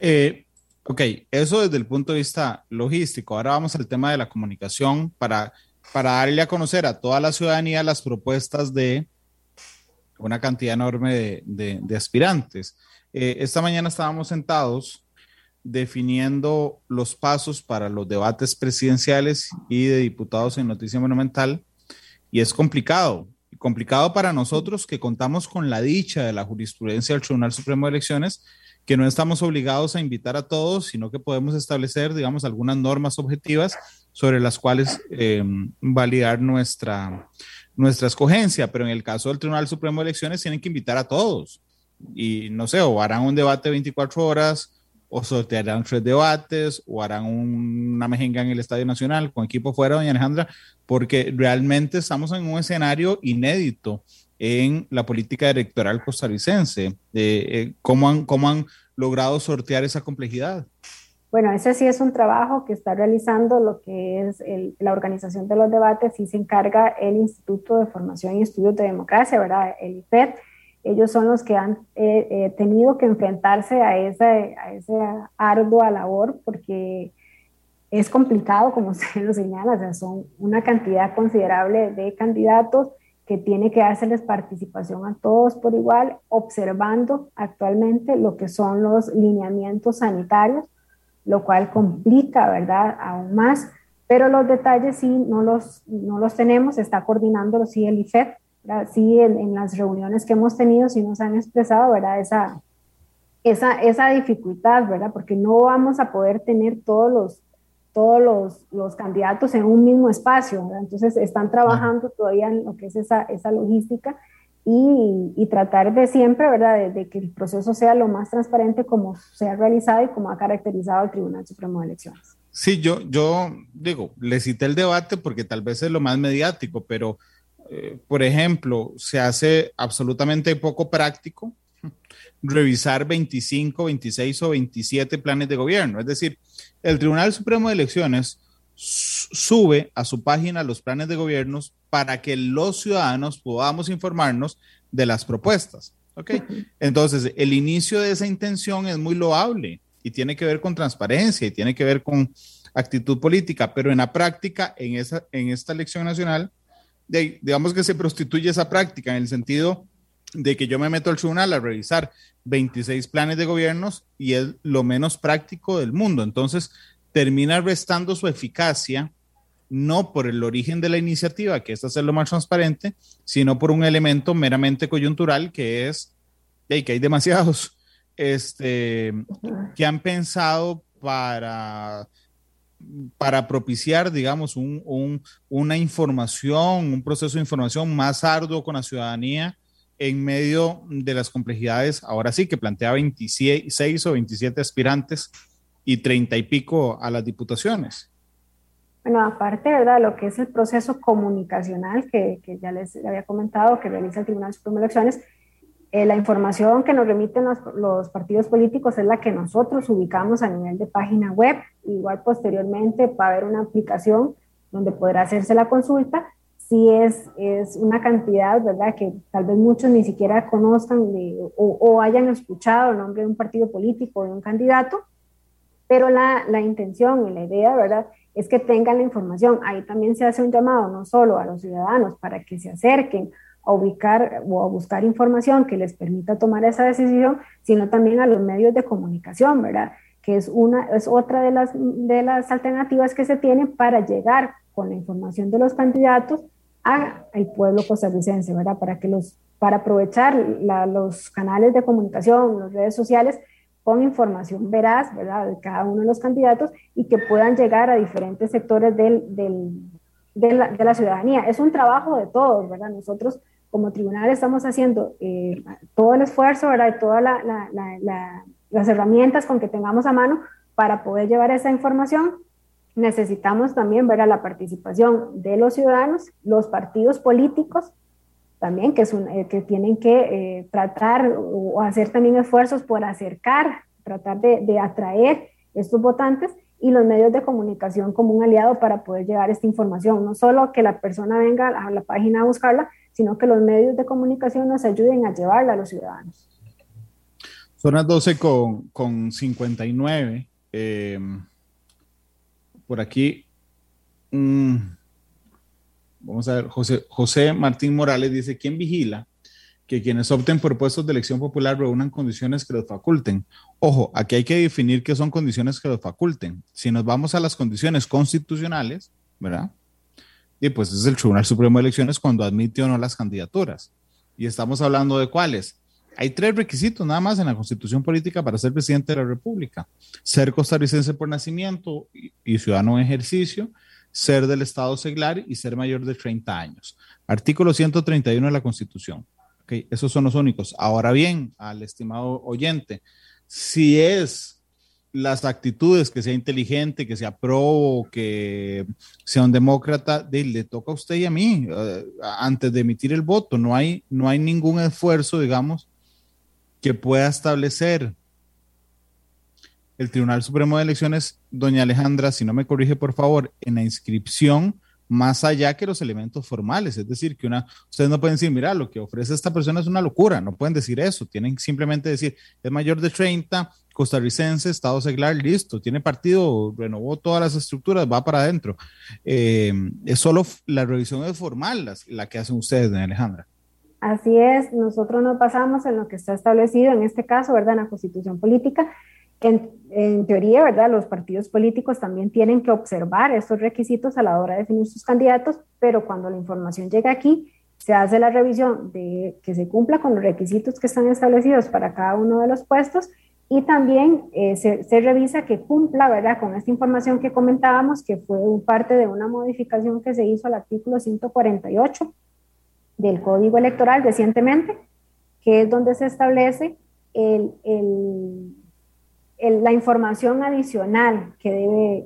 Eh, ok, eso desde el punto de vista logístico. Ahora vamos al tema de la comunicación para para darle a conocer a toda la ciudadanía las propuestas de una cantidad enorme de, aspirantes. Eh, esta mañana estábamos sentados definiendo los pasos para los debates presidenciales y de diputados en Noticia Monumental y es complicado. Complicado para nosotros que contamos con la dicha de la jurisprudencia del Tribunal Supremo de Elecciones, que no estamos obligados a invitar a todos, sino que podemos establecer, digamos, algunas normas objetivas sobre las cuales eh, validar nuestra, nuestra escogencia, pero en el caso del Tribunal Supremo de Elecciones tienen que invitar a todos y no sé, o harán un debate 24 horas, o sortearán tres debates, o harán una mejenga en el Estadio Nacional con equipo fuera, doña Alejandra, porque realmente estamos en un escenario inédito en la política electoral costarricense. Eh, eh, ¿cómo, han, ¿Cómo han logrado sortear esa complejidad?
Bueno, ese sí es un trabajo que está realizando lo que es la organización de los debates y se encarga el Instituto de Formación y Estudios de Democracia, ¿verdad? El IFED. Ellos son los que han eh, eh, tenido que enfrentarse a esa, a esa ardua labor porque es complicado, como usted lo señala, o sea, son una cantidad considerable de candidatos que tiene que hacerles participación a todos por igual, observando actualmente lo que son los lineamientos sanitarios lo cual complica, ¿verdad?, aún más. Pero los detalles sí no los, no los tenemos, está coordinándolo sí el IFED, ¿verdad? sí en, las reuniones que hemos tenido sí nos han expresado, ¿verdad?, esa, esa, esa dificultad, ¿verdad?, porque no vamos a poder tener todos los, todos los, los candidatos en un mismo espacio, ¿verdad? entonces están trabajando todavía en lo que es esa, esa logística y, tratar de siempre, ¿verdad?, de, que el proceso sea lo más transparente como se ha realizado y como ha caracterizado el Tribunal Supremo de Elecciones.
Sí, yo, yo digo, le cité el debate porque tal vez es lo más mediático, pero, eh, por ejemplo, se hace absolutamente poco práctico revisar 25, 26 o 27 planes de gobierno. Es decir, el Tribunal Supremo de Elecciones sube a su página los planes de gobiernos para que los ciudadanos podamos informarnos de las propuestas. ¿ok? Entonces, el inicio de esa intención es muy loable y tiene que ver con transparencia y tiene que ver con actitud política, pero en la práctica, en, esa, en esta elección nacional, digamos que se prostituye esa práctica en el sentido de que yo me meto al tribunal a revisar 26 planes de gobiernos y es lo menos práctico del mundo. Entonces, termina restando su eficacia no por el origen de la iniciativa, que es hacerlo más transparente, sino por un elemento meramente coyuntural que es que hay demasiados este, que han pensado para para propiciar, digamos, una información, un proceso de información más arduo con la ciudadanía en medio de las complejidades, ahora sí, que plantea 26 o 27 aspirantes y 30 y pico a las diputaciones.
Bueno, aparte, ¿verdad? Lo que es el proceso comunicacional que, que ya les había comentado, que realiza el Tribunal Supremo de Elecciones, eh, la información que nos remiten los, partidos políticos es la que nosotros ubicamos a nivel de página web. Igual posteriormente va a haber una aplicación donde podrá hacerse la consulta. Si es, es una cantidad, ¿verdad? Que tal vez muchos ni siquiera conozcan o, o, hayan escuchado el nombre de un partido político o de un candidato, pero la, la intención y la idea, ¿verdad? es que tengan la información. Ahí también se hace un llamado no solo a los ciudadanos para que se acerquen a ubicar o a buscar información que les permita tomar esa decisión, sino también a los medios de comunicación, ¿verdad? Que es, una, es otra de las, de las alternativas que se tienen para llegar con la información de los candidatos al pueblo costarricense, ¿verdad? Para, que los, para aprovechar los canales de comunicación, las redes sociales, con información veraz, ¿verdad? De cada uno de los candidatos y que puedan llegar a diferentes sectores del, del, de, la, de, la, ciudadanía. Es un trabajo de todos, ¿verdad? Nosotros como tribunal estamos haciendo eh, todo el esfuerzo, ¿verdad? Y todas la, la, las herramientas con que tengamos a mano para poder llevar esa información. Necesitamos también ver la participación de los ciudadanos, los partidos políticos, también, que, es un, eh, que tienen que eh, tratar o hacer también esfuerzos por acercar, tratar de, de, atraer estos votantes y los medios de comunicación como un aliado para poder llevar esta información. No solo que la persona venga a la página a buscarla, sino que los medios de comunicación nos ayuden a llevarla a los ciudadanos.
Son las 12 con, con 59. Eh, por aquí. Mm, Vamos a ver, José, José Martín Morales dice, ¿quién vigila que quienes opten por puestos de elección popular reúnan condiciones que los faculten? Ojo, aquí hay que definir qué son condiciones que los faculten. Si nos vamos a las condiciones constitucionales, ¿verdad? Y pues es el Tribunal Supremo de Elecciones cuando admite o no las candidaturas. Y estamos hablando de cuáles. Hay tres requisitos nada más en la constitución política para ser presidente de la República. Ser costarricense por nacimiento y, ciudadano en ejercicio ser del Estado seglar y ser mayor de 30 años. Artículo 131 de la Constitución. Esos son los únicos. Ahora bien, al estimado oyente, si es las actitudes, que sea inteligente, que sea pro, que sea un demócrata, de, le toca a usted y a mí uh, antes de emitir el voto. No hay, no hay ningún esfuerzo, digamos, que pueda establecer el Tribunal Supremo de Elecciones, doña Alejandra, si no me corrige por favor, en la inscripción más allá que los elementos formales, es decir, que una, ustedes no pueden decir, mira, lo que ofrece esta persona es una locura, no pueden decir eso, tienen simplemente decir, es mayor de 30, costarricense, estado seglar, listo, tiene partido, renovó todas las estructuras, va para adentro. Eh, es solo la revisión es formal la, que hacen ustedes, doña Alejandra.
Así es, nosotros nos basamos en lo que está establecido en este caso, ¿verdad? En la constitución política en, teoría, ¿verdad? Los partidos políticos también tienen que observar estos requisitos a la hora de definir sus candidatos, pero cuando la información llega aquí, se hace la revisión de que se cumpla con los requisitos que están establecidos para cada uno de los puestos y también eh, se, se, revisa que cumpla, ¿verdad? Con esta información que comentábamos, que fue parte de una modificación que se hizo al artículo 148 del Código Electoral recientemente, que es donde se establece el, el la información adicional que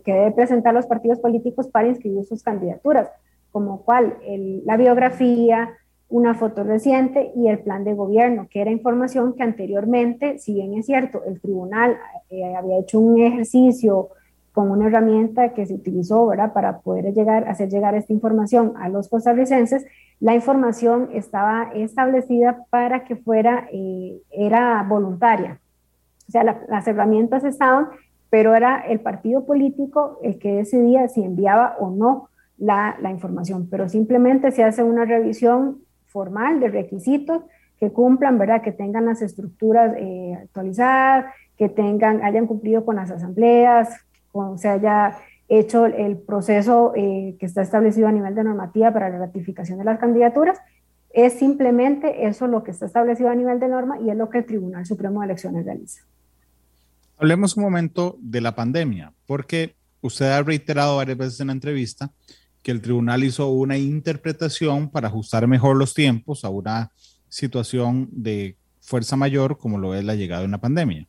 debe, presentar los partidos políticos para inscribir sus candidaturas, como cual la biografía, una foto reciente y el plan de gobierno, que era información que anteriormente, si bien es cierto, el tribunal eh, había hecho un ejercicio con una herramienta que se utilizó para poder llegar, hacer llegar esta información a los costarricenses, la información estaba establecida para que fuera, eh, era voluntaria, o sea, las herramientas estaban, pero era el partido político el que decidía si enviaba o no la, la información, pero simplemente se hace una revisión formal de requisitos que cumplan, ¿verdad? Que tengan las estructuras eh, actualizadas, que tengan, hayan cumplido con las asambleas, con, se haya hecho el proceso eh, que está establecido a nivel de normativa para la ratificación de las candidaturas. Es simplemente eso lo que está establecido a nivel de norma y es lo que el Tribunal Supremo de Elecciones realiza.
Hablemos un momento de la pandemia, porque usted ha reiterado varias veces en la entrevista que el tribunal hizo una interpretación para ajustar mejor los tiempos a una situación de fuerza mayor como lo es la llegada de una pandemia.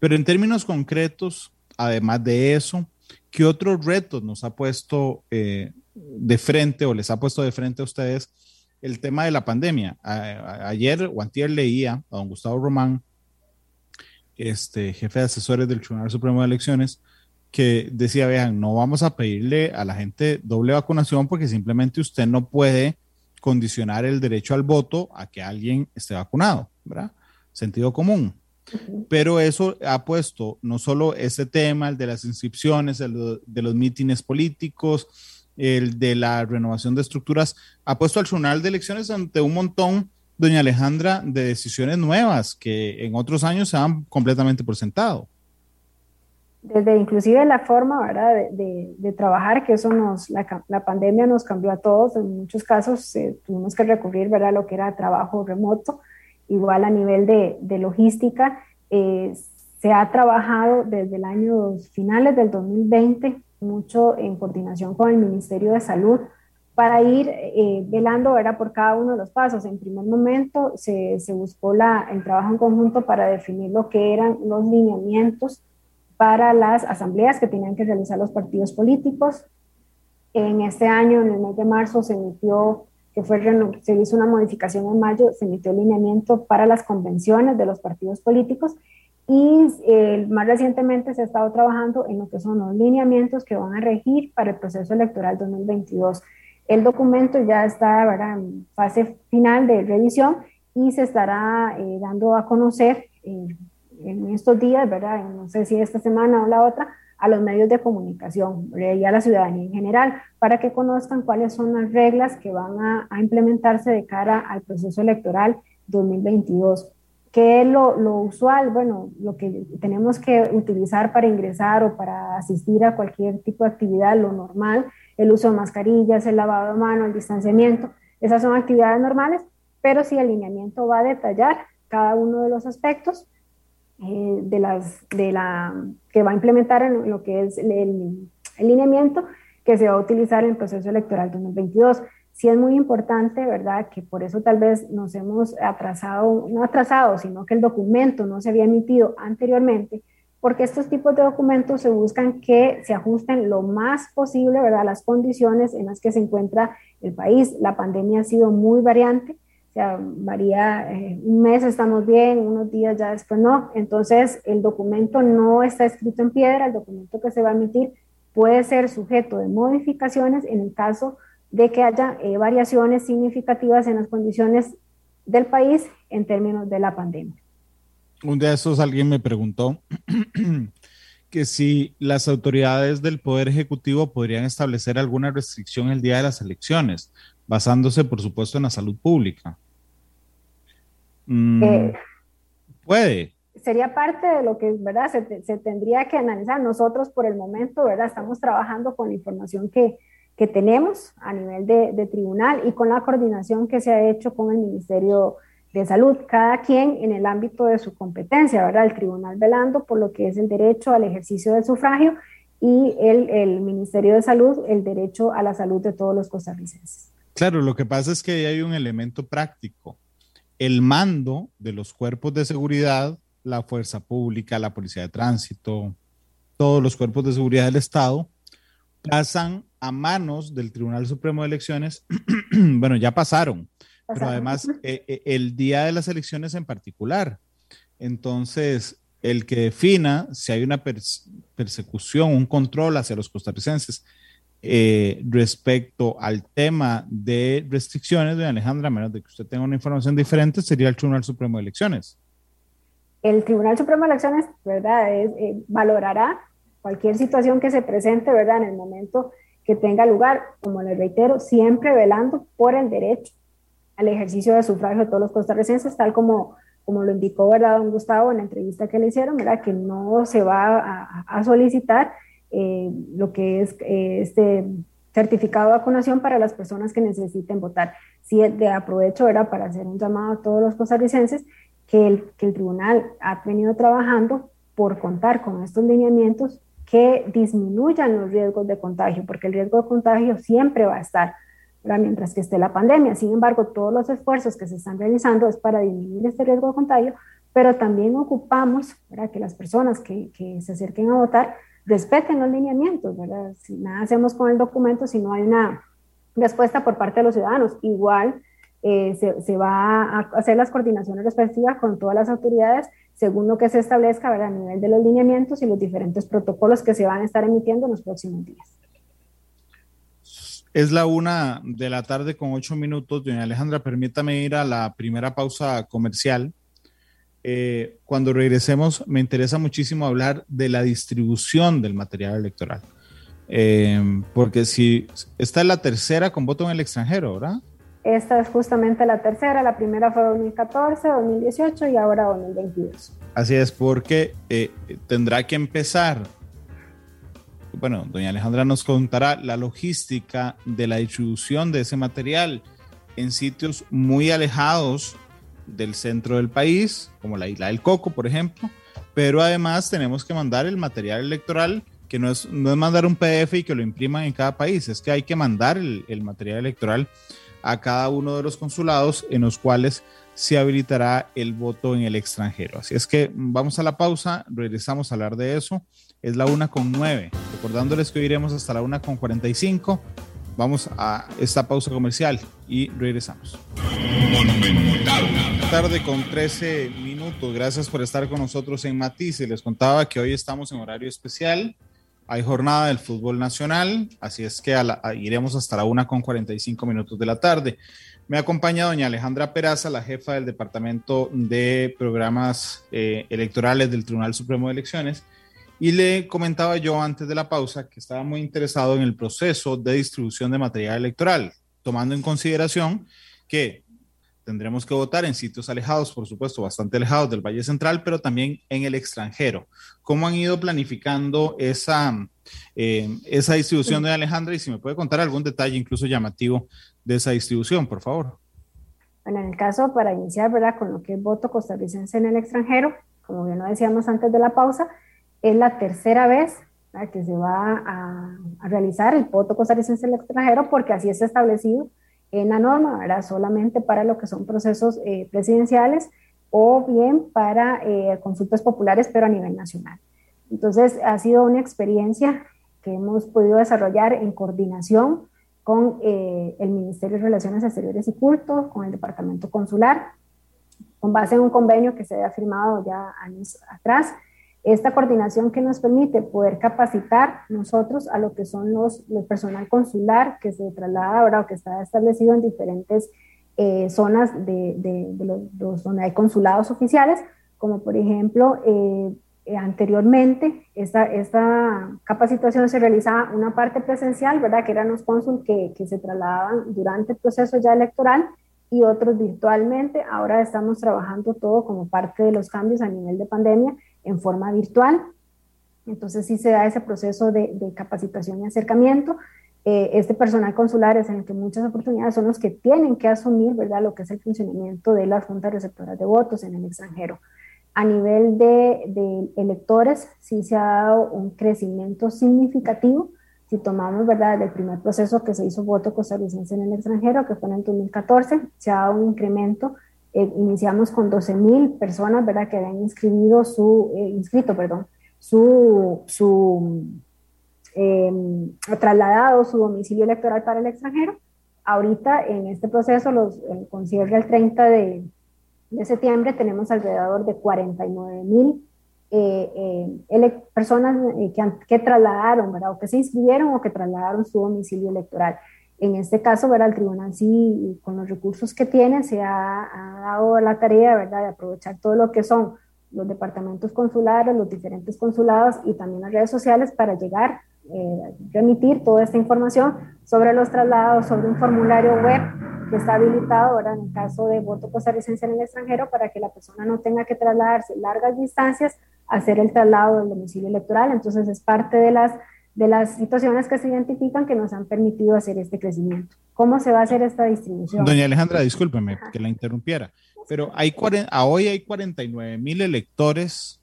Pero en términos concretos, además de eso, ¿qué otros retos nos ha puesto eh, de frente o les ha puesto de frente a ustedes el tema de la pandemia? ayer o antier leía a don Gustavo Román, este jefe de asesores del Tribunal Supremo de Elecciones, que decía, vean, no vamos a pedirle a la gente doble vacunación porque simplemente usted no puede condicionar el derecho al voto a que alguien esté vacunado, ¿verdad? Sentido común. Pero eso ha puesto no solo ese tema, el de las inscripciones, el de los mítines políticos, el de la renovación de estructuras, ha puesto al Tribunal de Elecciones ante un montón, doña Alejandra, de decisiones nuevas que en otros años se han completamente por sentado.
Desde inclusive la forma ¿verdad? De, trabajar, que eso nos, la, pandemia nos cambió a todos, en muchos casos eh, tuvimos que recurrir ¿verdad? lo que era trabajo remoto, igual a nivel de, logística, eh, se ha trabajado desde el año finales del 2020 mucho en coordinación con el Ministerio de Salud para ir eh, velando era por cada uno de los pasos. En primer momento se, se buscó el trabajo en conjunto para definir lo que eran los lineamientos para las asambleas que tenían que realizar los partidos políticos. En este año, en el mes de marzo, se emitió se hizo una modificación en mayo, se emitió el lineamiento para las convenciones de los partidos políticos y eh, más recientemente se ha estado trabajando en lo que son los lineamientos que van a regir para el proceso electoral 2022. El documento ya está en fase final de revisión y se estará eh, dando a conocer eh, en estos días, ¿verdad? no sé si esta semana o la otra, a los medios de comunicación y a la ciudadanía en general, para que conozcan cuáles son las reglas que van a, implementarse de cara al proceso electoral 2022. ¿Qué es lo, lo, usual? Bueno, lo que tenemos que utilizar para ingresar o para asistir a cualquier tipo de actividad, lo normal, el uso de mascarillas, el lavado de mano, el distanciamiento, esas son actividades normales, pero si el alineamiento va a detallar cada uno de los aspectos, eh, de las, de la, que va a implementar en lo que es el, el, lineamiento que se va a utilizar en el proceso electoral 2022. Sí es muy importante, ¿verdad? Que por eso tal vez nos hemos atrasado, no atrasado, sino que el documento no se había emitido anteriormente, porque estos tipos de documentos se buscan que se ajusten lo más posible, ¿verdad? Las condiciones en las que se encuentra el país. La pandemia ha sido muy variante sea, varía, eh, un mes estamos bien, unos días ya después no. Entonces, el documento no está escrito en piedra, el documento que se va a emitir puede ser sujeto de modificaciones en el caso de que haya eh, variaciones significativas en las condiciones del país en términos de la pandemia.
Un día de esos alguien me preguntó que si las autoridades del Poder Ejecutivo podrían establecer alguna restricción el día de las elecciones, basándose, por supuesto, en la salud pública. Mm, eh, puede.
Sería parte de lo que, ¿verdad? Se, se, tendría que analizar. Nosotros por el momento, ¿verdad? Estamos trabajando con la información que, que tenemos a nivel de, tribunal y con la coordinación que se ha hecho con el Ministerio de Salud, cada quien en el ámbito de su competencia, ¿verdad? El tribunal velando por lo que es el derecho al ejercicio del sufragio y el, el Ministerio de Salud, el derecho a la salud de todos los costarricenses.
Claro, lo que pasa es que hay un elemento práctico el mando de los cuerpos de seguridad, la fuerza pública, la policía de tránsito, todos los cuerpos de seguridad del Estado, pasan a manos del Tribunal Supremo de Elecciones. bueno, ya pasaron, pero además eh, eh, el día de las elecciones en particular. Entonces, el que defina si hay una persecución, un control hacia los costarricenses eh, respecto al tema de restricciones, doña Alejandra, a menos de que usted tenga una información diferente, sería el Tribunal Supremo de Elecciones.
El Tribunal Supremo de Elecciones, ¿verdad?, eh, valorará cualquier situación que se presente, ¿verdad?, en el momento que tenga lugar, como le reitero, siempre velando por el derecho al ejercicio de sufragio de todos los costarricenses, tal como, como lo indicó, ¿verdad?, don Gustavo en la entrevista que le hicieron, ¿verdad?, que no se va a, solicitar eh, lo que es eh, este certificado de vacunación para las personas que necesiten votar. Sí, de aprovecho era para hacer un llamado a todos los costarricenses que el, que el tribunal ha venido trabajando por contar con estos lineamientos que disminuyan los riesgos de contagio, porque el riesgo de contagio siempre va a estar mientras que esté la pandemia. Sin embargo, todos los esfuerzos que se están realizando es para disminuir este riesgo de contagio, pero también ocupamos para que las personas que, se acerquen a votar respeten los lineamientos, ¿verdad? Si nada hacemos con el documento, si no hay una respuesta por parte de los ciudadanos, igual eh, se, se, va a hacer las coordinaciones respectivas con todas las autoridades según lo que se establezca ¿verdad? a nivel de los lineamientos y los diferentes protocolos que se van a estar emitiendo en los próximos días.
Es la una de la tarde con ocho minutos. Doña Alejandra, permítame ir a la primera pausa comercial. Eh, cuando regresemos, me interesa muchísimo hablar de la distribución del material electoral. Eh, porque si esta es la tercera con voto en el extranjero, ¿verdad?
Esta es justamente la tercera, la primera fue 2014, 2018 y ahora 2022.
Así es, porque eh, tendrá que empezar bueno, doña Alejandra nos contará la logística de la distribución de ese material en sitios muy alejados del centro del país, como la isla del Coco, por ejemplo, pero además tenemos que mandar el material electoral, que no es, no es mandar un PDF y que lo impriman en cada país, es que hay que mandar el, el material electoral a cada uno de los consulados en los cuales se habilitará el voto en el extranjero. Así es que vamos a la pausa, regresamos a hablar de eso. Es la una con nueve. Recordándoles que hoy iremos hasta la una con 45. Vamos a esta pausa comercial y regresamos. Tarde con 13 minutos. Gracias por estar con nosotros en Matices. Les contaba que hoy estamos en horario especial. Hay jornada del fútbol nacional, así es que iremos hasta la una con 45 minutos de la tarde. Me acompaña doña Alejandra Peraza, la jefa del Departamento de Programas eh, Electorales del Tribunal Supremo de Elecciones. Y le comentaba yo antes de la pausa que estaba muy interesado en el proceso de distribución de material electoral, tomando en consideración que tendremos que votar en sitios alejados, por supuesto, bastante alejados del Valle Central, pero también en el extranjero. ¿Cómo han ido planificando esa, eh, esa distribución de Alejandra? Y si me puede contar algún detalle, incluso llamativo, de esa distribución, por favor.
Bueno, en el caso, para iniciar, ¿verdad? Con lo que es voto costarricense en el extranjero, como bien lo decíamos antes de la pausa, es la tercera vez que se va a, realizar el voto costarricense en el extranjero, porque así es establecido en la norma, ¿verdad? Solamente para lo que son procesos eh, presidenciales o bien para eh, consultas populares, pero a nivel nacional. Entonces, ha sido una experiencia que hemos podido desarrollar en coordinación con eh, el Ministerio de Relaciones Exteriores y Culto, con el Departamento Consular, con base en un convenio que se había firmado ya años atrás. Esta coordinación que nos permite poder capacitar nosotros a lo que son los, personal consular que se traslada ahora o que está establecido en diferentes eh, zonas de, de, los, donde hay consulados oficiales, como por ejemplo eh, eh, anteriormente esta, esta, capacitación se realizaba una parte presencial, ¿verdad? Que eran los cónsul que, que, se trasladaban durante el proceso ya electoral y otros virtualmente. Ahora estamos trabajando todo como parte de los cambios a nivel de pandemia en forma virtual. Entonces sí se da ese proceso de, de capacitación y acercamiento. Eh, este personal consular es en el que muchas oportunidades son los que tienen que asumir, ¿verdad? Lo que es el funcionamiento de las juntas receptoras de votos en el extranjero. A nivel de, electores, sí se ha dado un crecimiento significativo. Si tomamos, ¿verdad?, el primer proceso que se hizo voto costarricense en el extranjero, que fue en el 2014, se ha dado un incremento. Eh, iniciamos con 12 mil personas, ¿verdad?, que habían inscribido su, eh, inscrito, perdón, su, su em, trasladado su domicilio electoral para el extranjero. Ahorita, en este proceso, los, con cierre el 30 de, de septiembre tenemos alrededor de 49 mil eh, personas que, que, trasladaron, ¿verdad? O que se inscribieron o que trasladaron su domicilio electoral. En este caso, ¿verdad? El tribunal sí, con los recursos que tiene, se ha, dado la tarea, ¿verdad? De aprovechar todo lo que son los departamentos consulares, los diferentes consulados y también las redes sociales para llegar, remitir toda esta información sobre los traslados, sobre un formulario web que está habilitado ahora en el caso de voto costarricense en el extranjero para que la persona no tenga que trasladarse largas distancias a hacer el traslado del domicilio electoral. Entonces es parte de las, de las situaciones que se identifican que nos han permitido hacer este crecimiento. ¿Cómo se va a hacer esta distribución?
Doña Alejandra, discúlpeme que la interrumpiera, pero hay a hoy hay 49 mil electores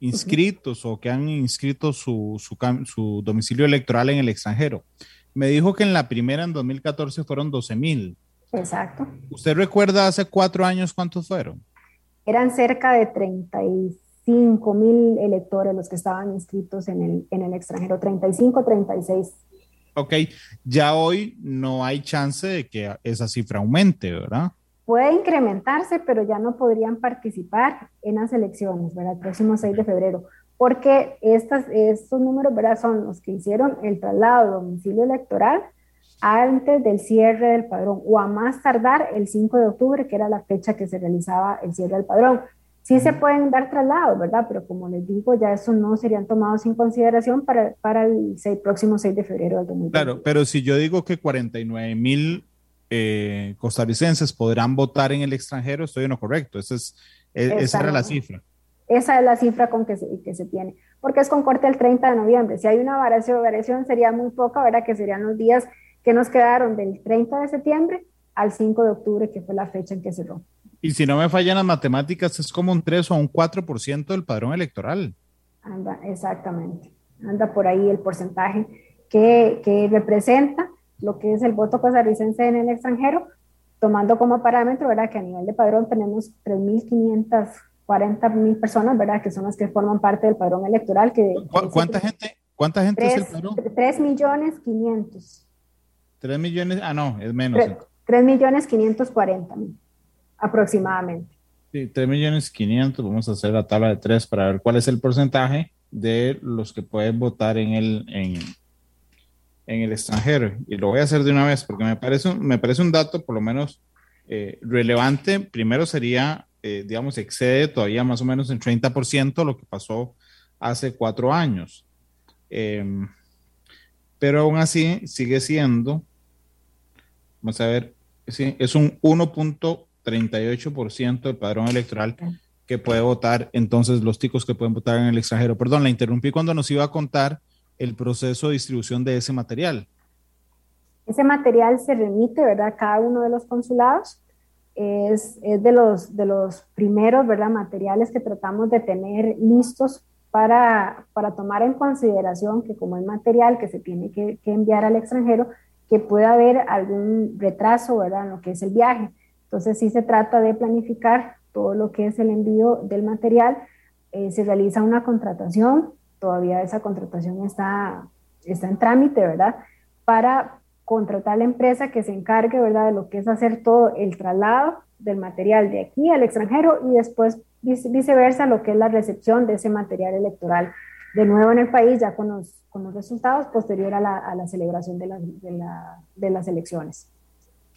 inscritos o que han inscrito su, su, domicilio electoral en el extranjero. Me dijo que en la primera, en 2014, fueron 12 mil.
Exacto.
¿Usted recuerda hace cuatro años cuántos fueron?
Eran cerca de 35 mil electores los que estaban inscritos en el, en el extranjero, 35, 36.
Ok, ya hoy no hay chance de que esa cifra aumente, ¿verdad?
Puede incrementarse, pero ya no podrían participar en las elecciones, ¿verdad? El próximo 6 de febrero, porque estas, estos números, ¿verdad? Son los que hicieron el traslado de domicilio electoral antes del cierre del padrón o a más tardar el 5 de octubre, que era la fecha que se realizaba el cierre del padrón. Sí se pueden dar traslados, ¿verdad? Pero como les digo, ya eso no serían tomados en consideración para, para el próximo 6 de febrero del 2020.
Claro, pero si yo digo que 49 mil eh, costarricenses podrán votar en el extranjero, estoy en lo correcto. Esa, es, e, esa era la cifra.
Esa es la cifra con que se, que se tiene, porque es con corte el 30 de noviembre. Si hay una variación, variación sería muy poca, ¿verdad? Que serían los días que nos quedaron del 30 de septiembre al 5 de octubre, que fue la fecha en que cerró.
Y si no me fallan las matemáticas, es como un 3 o un 4% del padrón electoral.
Anda, exactamente. Anda por ahí el porcentaje que, que representa lo que es el voto costarricense en el extranjero, tomando como parámetro, ¿verdad? Que a nivel de padrón tenemos 3.540 mil personas, ¿verdad? Que son las que forman parte del padrón electoral. Que,
¿Cuánta gente? ¿Cuánta gente es el padrón?
3 millones 500.
3 millones, ah, no, es menos.
3, millones 540 mil aproximadamente.
Sí, 3 millones 500, vamos a hacer la tabla de 3 para ver cuál es el porcentaje de los que pueden votar en el, en, en el extranjero. Y lo voy a hacer de una vez porque me parece un, me parece un dato por lo menos eh, relevante. Primero sería, eh, digamos, excede todavía más o menos en 30% lo que pasó hace cuatro años. Em, pero aún así sigue siendo, vamos a ver, es un 1. 38% del padrón electoral que puede votar, entonces los ticos que pueden votar en el extranjero. Perdón, la interrumpí cuando nos iba a contar el proceso de distribución de ese material.
Ese material se remite, ¿verdad?, a cada uno de los consulados. Es, es, de, los, de los primeros, ¿verdad?, materiales que tratamos de tener listos para, para tomar en consideración que como es material que se tiene que, que enviar al extranjero, que pueda haber algún retraso, ¿verdad?, en lo que es el viaje. Entonces sí se trata de planificar todo lo que es el envío del material. Eh, se realiza una contratación, todavía esa contratación está, está en trámite, ¿verdad? Para contratar la empresa que se encargue, ¿verdad? De lo que es hacer todo el traslado del material de aquí al extranjero y después viceversa lo que es la recepción de ese material electoral de nuevo en el país ya con los, con los resultados posterior a la, a la celebración de, la, de las elecciones.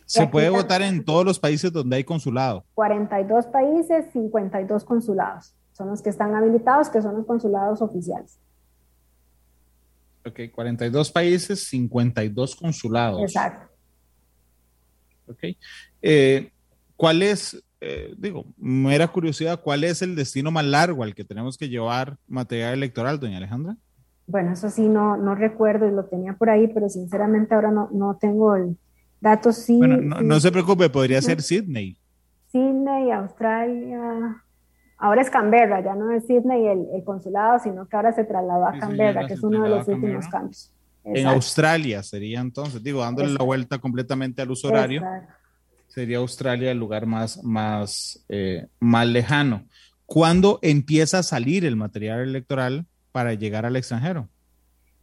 Se puede votar en todos los países donde hay consulado.
42 países, 52 consulados. Son los que están habilitados, que son los consulados oficiales.
Ok, 42 países, 52 consulados.
Exacto.
Ok. Eh, ¿Cuál es, eh, digo, mera curiosidad, cuál es el destino más largo al que tenemos que llevar material electoral, doña Alejandra?
Bueno, eso sí, no, no recuerdo y lo tenía por ahí, pero sinceramente ahora no, no tengo el, Datos sí.
Bueno, no, se preocupe, podría ser Sydney.
Sydney, Australia. Ahora es Canberra, ya no es Sydney el, el consulado, sino que ahora se trasladó a Canberra, que es uno de los últimos cambios.
En Australia sería entonces, digo, dándole la vuelta completamente al uso horario, sería Australia el lugar más, más, eh, más lejano. ¿Cuándo empieza a salir el material electoral para llegar al extranjero?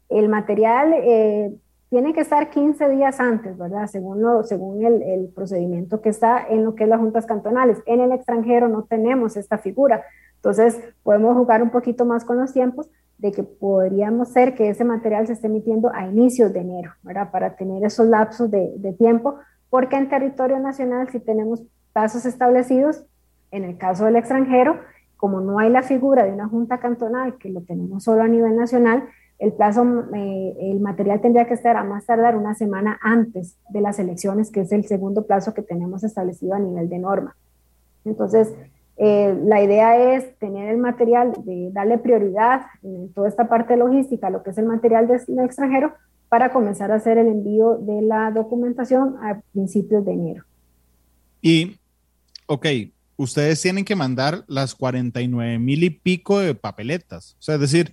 El material eh, tiene que estar 15 días antes, ¿verdad? Según, lo, según el, el, procedimiento que está en lo que es las juntas cantonales. En el extranjero no tenemos esta figura. Entonces, podemos jugar un poquito más con los tiempos de que podríamos ser que ese material se esté emitiendo a inicios de enero, ¿verdad? Para tener esos lapsos de, de tiempo, porque en territorio nacional si tenemos plazos establecidos, en el caso del extranjero, como no hay la figura de una junta cantonal, que lo tenemos solo a nivel nacional, el plazo, eh, el material tendría que estar a más tardar una semana antes de las elecciones, que es el segundo plazo que tenemos establecido a nivel de norma. Entonces, eh, la idea es tener el material, de darle prioridad en toda esta parte logística, lo que es el material de, extranjero, para comenzar a hacer el envío de la documentación a principios de enero.
Y, ok, ustedes tienen que mandar las 49 mil y pico de papeletas. O sea, es decir,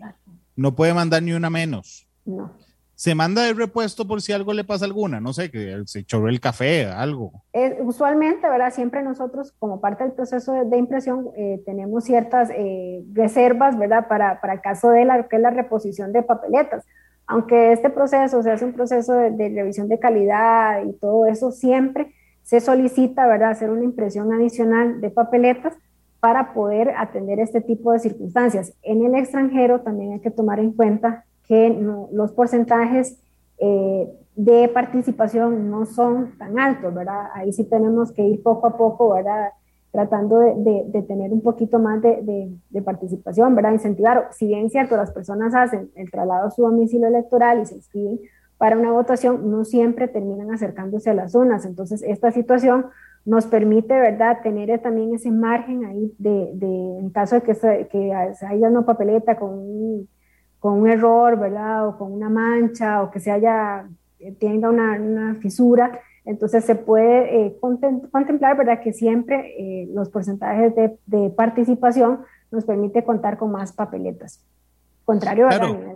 no puede mandar ni una menos.
No.
Se manda de repuesto por si algo le pasa alguna, no sé, que se choró el café, algo.
usualmente, ¿verdad? Siempre nosotros, como parte del proceso de, impresión, eh, tenemos ciertas eh, reservas, ¿verdad? Para, para el caso de la, que es la reposición de papeletas. Aunque este proceso se hace un proceso de, de revisión de calidad y todo eso, siempre se solicita, ¿verdad?, hacer una impresión adicional de papeletas para poder atender este tipo de circunstancias. En el extranjero también hay que tomar en cuenta que los porcentajes eh, de participación no son tan altos, ¿verdad? Ahí sí tenemos que ir poco a poco, ¿verdad? Tratando de, tener un poquito más de, de, participación, ¿verdad? Incentivar, si bien cierto, las personas hacen el traslado a su domicilio electoral y se inscriben para una votación no siempre terminan acercándose a las zonas. Entonces, esta situación nos permite, ¿verdad?, tener también ese margen ahí de, de en caso de que, que haya una papeleta con un, con un error, ¿verdad?, o con una mancha, o que se haya, eh, tenga una, una fisura, entonces se puede eh, contemplar, ¿verdad?, que siempre eh, los porcentajes de, de participación nos permite contar con más papeletas contrario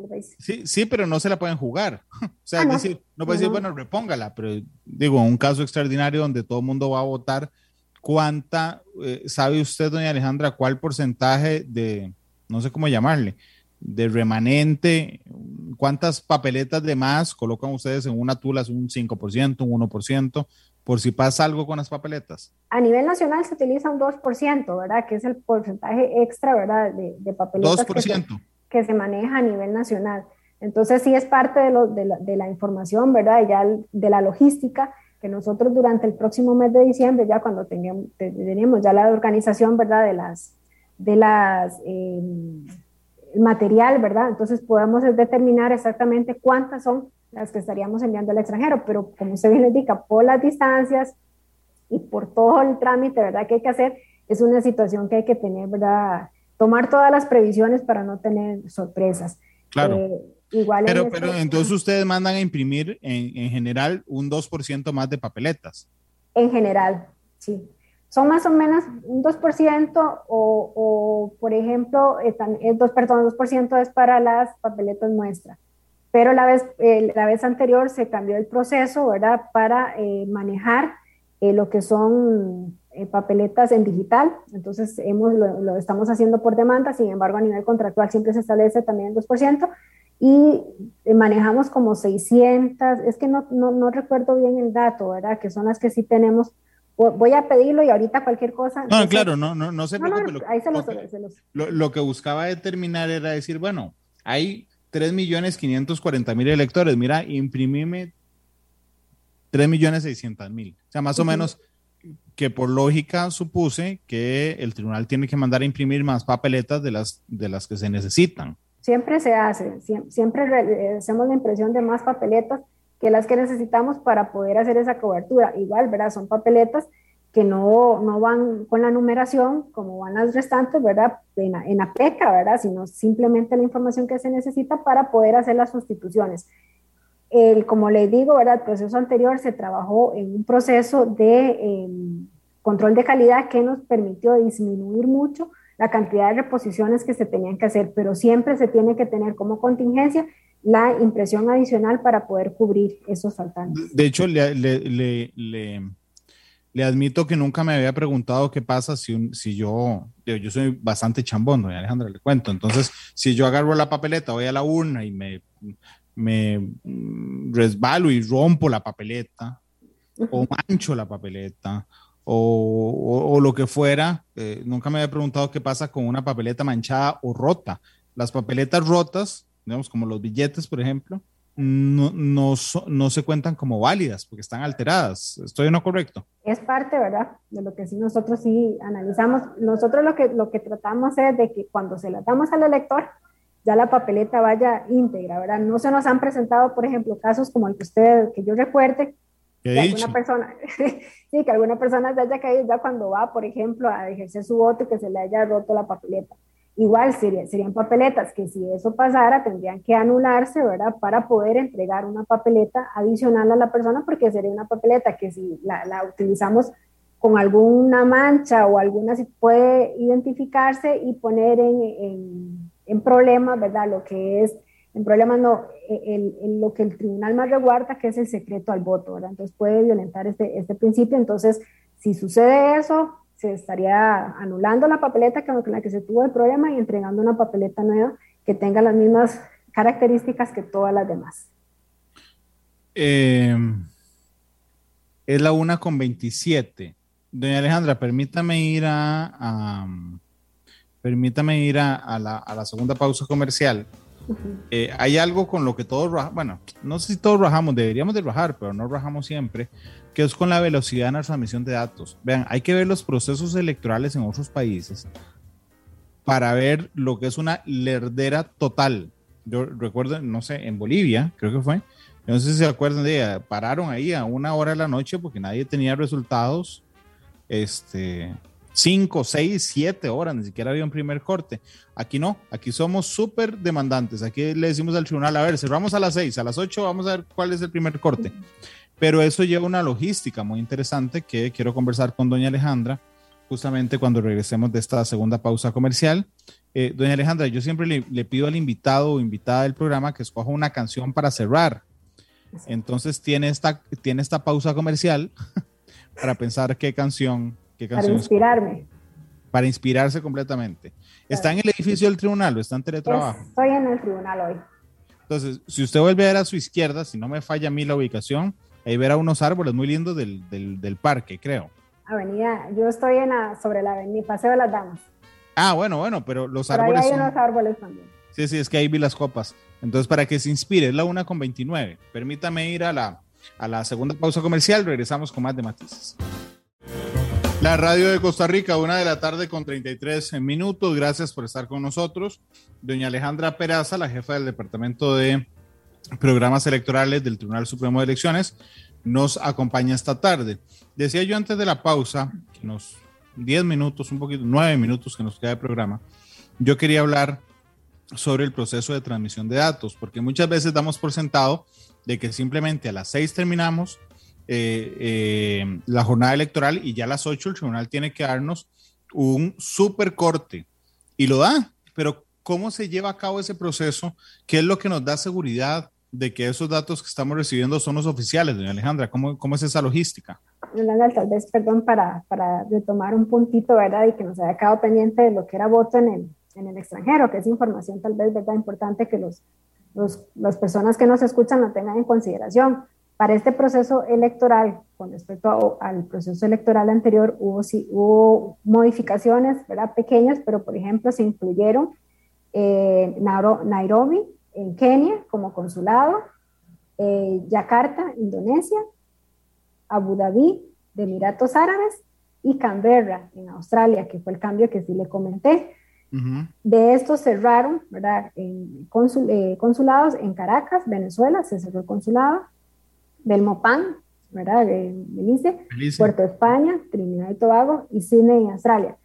país. Sí, sí, pero no se la pueden jugar. o sea, ah, es decir, no puede decir, bueno, repóngala, pero digo, un caso extraordinario donde todo el mundo va a votar, ¿cuánta, eh, sabe usted, doña Alejandra, cuál porcentaje de, no sé cómo llamarle, de remanente, cuántas papeletas de más colocan ustedes en una tula, un 5%, un 1%, por si pasa algo con las papeletas?
A nivel nacional se utiliza un 2%, ¿verdad? Que es el porcentaje extra, ¿verdad? De, de papeletas. 2% que se maneja a nivel nacional. Entonces sí es parte de, lo, de, la, de la, información, ¿verdad? Ya de la logística que nosotros durante el próximo mes de diciembre, ya cuando tengamos, tenemos ya la organización, ¿verdad? De las, de las, em, material, ¿verdad? Entonces podemos determinar exactamente cuántas son las que estaríamos enviando al extranjero, pero como usted bien le indica, por las distancias y por todo el trámite, ¿verdad? Que hay que hacer, es una situación que hay que tener, ¿verdad? Tomar todas las previsiones para no tener sorpresas.
Claro. Eh, igual pero, pero este entonces ustedes mandan a imprimir en, en general un 2% más de papeletas.
En general, sí. Son más o menos un 2% o, o por ejemplo, es dos, perdón, 2% es para las papeletas muestras. Pero la vez, la vez anterior se cambió el proceso, ¿verdad? Para eh, manejar eh, lo que son eh, papeletas en digital, entonces hemos, lo, estamos haciendo por demanda, sin embargo a nivel contractual siempre se establece también el 2% y eh, manejamos como 600, es que no, no, no, recuerdo bien el dato, ¿verdad? Que son las que sí tenemos. Voy a pedirlo y ahorita cualquier cosa.
No, claro, no, no, no se preocupe. lo, ahí se los, lo, lo, que buscaba determinar era decir, bueno, hay 3.540.000 electores, mira, imprimime 3.600.000. O sea, más o menos que por lógica supuse que el tribunal tiene que mandar a imprimir más papeletas de las, de las que se necesitan.
Siempre se hace, siempre, hacemos la impresión de más papeletas que las que necesitamos para poder hacer esa cobertura. Igual, ¿verdad? Son papeletas que no, no van con la numeración como van las restantes, ¿verdad? En, en APECA, ¿verdad? Sino simplemente la información que se necesita para poder hacer las sustituciones. El, como les digo, ¿verdad? el proceso anterior se trabajó en un proceso de em, control de calidad que nos permitió disminuir mucho la cantidad de reposiciones que se tenían que hacer, pero siempre se tiene que tener como contingencia la impresión adicional para poder cubrir esos faltantes.
De hecho, le, le, le, le admito que nunca me había preguntado qué pasa si yo, yo, soy bastante chambón, doña Alejandra, le cuento. Entonces, si yo agarro la papeleta, voy a la urna y me me mm, resbalo y rompo la papeleta, o mancho la papeleta, o, lo que fuera. Eh, nunca me había preguntado qué pasa con una papeleta manchada o rota. Las papeletas rotas, digamos como los billetes, por ejemplo, no, no, no, se cuentan como válidas porque están alteradas. ¿Estoy no correcto?
Es parte, ¿verdad? De lo que sí nosotros sí analizamos. Nosotros lo que, lo que tratamos es de que cuando se la damos al elector, ya la papeleta vaya íntegra, ¿verdad? No se nos han presentado, por ejemplo, casos como el que usted, que yo recuerde, que alguna persona, sí, que alguna persona se haya caído ya cuando va, por ejemplo, a ejercer su voto y que se le haya roto la papeleta. Igual sería, serían papeletas que si eso pasara tendrían que anularse, ¿verdad? Para poder entregar una papeleta adicional a la persona porque sería una papeleta que si la, la utilizamos con alguna mancha o alguna si puede identificarse y poner en, en, en problemas, ¿verdad? Lo que es, en problemas no, el, lo que el tribunal más reguarda, que es el secreto al voto, ¿verdad? Entonces puede violentar este, este principio. Entonces, si sucede eso, se estaría anulando la papeleta con la que se tuvo el problema y entregando una papeleta nueva que tenga las mismas características que todas las demás.
Eh, es la una con 27. Doña Alejandra, permítame ir a, permítame ir a, la, segunda pausa comercial. Eh, hay algo con lo que todos, bueno, no sé si todos rajamos, deberíamos de rajar, pero no rajamos siempre, que es con la velocidad en la transmisión de datos. Vean, hay que ver los procesos electorales en otros países para ver lo que es una lerdera total. Yo recuerdo, no sé, en Bolivia, creo que fue, no sé si se acuerdan de, pararon ahí a una hora de la noche porque nadie tenía resultados este, cinco, seis, siete horas, ni siquiera había un primer corte. Aquí no, aquí somos súper demandantes. Aquí le decimos al tribunal, a ver, cerramos a las seis, a las ocho vamos a ver cuál es el primer corte. Pero eso lleva una logística muy interesante que quiero conversar con doña Alejandra justamente cuando regresemos de esta segunda pausa comercial. Eh, doña Alejandra, yo siempre le, le, pido al invitado o invitada del programa que escoja una canción para cerrar. Entonces tiene esta, tiene esta pausa comercial para pensar qué canción, qué.
Para inspirarme.
Para inspirarse completamente. ¿Está en el edificio del tribunal o está en teletrabajo?
Estoy en el tribunal hoy.
Entonces, si usted vuelve a ver a su izquierda, si no me falla a mí la ubicación, ahí verá unos árboles muy lindos del, del, del parque, creo.
Avenida, yo estoy en la, sobre la avenida Paseo de las Damas.
Ah, bueno, bueno, pero los árboles.
Ahí hay unos árboles también.
Sí, sí, es que ahí vi las copas. Entonces, para que se inspire, es la una con 29. Permítame ir a la, a la segunda pausa comercial, regresamos con más de matices. La radio de Costa Rica, una de la tarde con 33 minutos. Gracias por estar con nosotros. Doña Alejandra Peraza, la jefa del Departamento de Programas Electorales del Tribunal Supremo de Elecciones, nos acompaña esta tarde. Decía yo antes de la pausa, que nos 10 minutos, un poquito, 9 minutos que nos queda de programa, yo quería hablar sobre el proceso de transmisión de datos, porque muchas veces damos por sentado de que simplemente a las 6 terminamos eh, eh, la jornada electoral y ya a las 8 el tribunal tiene que darnos un super corte y lo da, pero ¿cómo se lleva a cabo ese proceso? ¿Qué es lo que nos da seguridad de que esos datos que estamos recibiendo son los oficiales, doña Alejandra? ¿Cómo, cómo es esa logística?
Tal vez, perdón, para, para retomar un puntito, ¿verdad? Y que nos haya quedado pendiente de lo que era voto en el, en el extranjero, que es información tal vez, ¿verdad? Importante que los, los, las personas que nos escuchan lo tengan en consideración. Para este proceso electoral, con respecto al proceso electoral anterior, hubo, sí, hubo modificaciones ¿verdad? pequeñas, pero por ejemplo se incluyeron eh, Nairobi, en Kenia, como consulado, eh, Yakarta, Indonesia, Abu Dhabi, de Emiratos Árabes, y Canberra, en Australia, que fue el cambio que sí le comenté. De estos cerraron, ¿verdad? En eh, consulados en Caracas, Venezuela, se cerró el consulado, Belmopan, ¿verdad? Belice, Puerto España, Trinidad y Tobago y Sydney en Australia.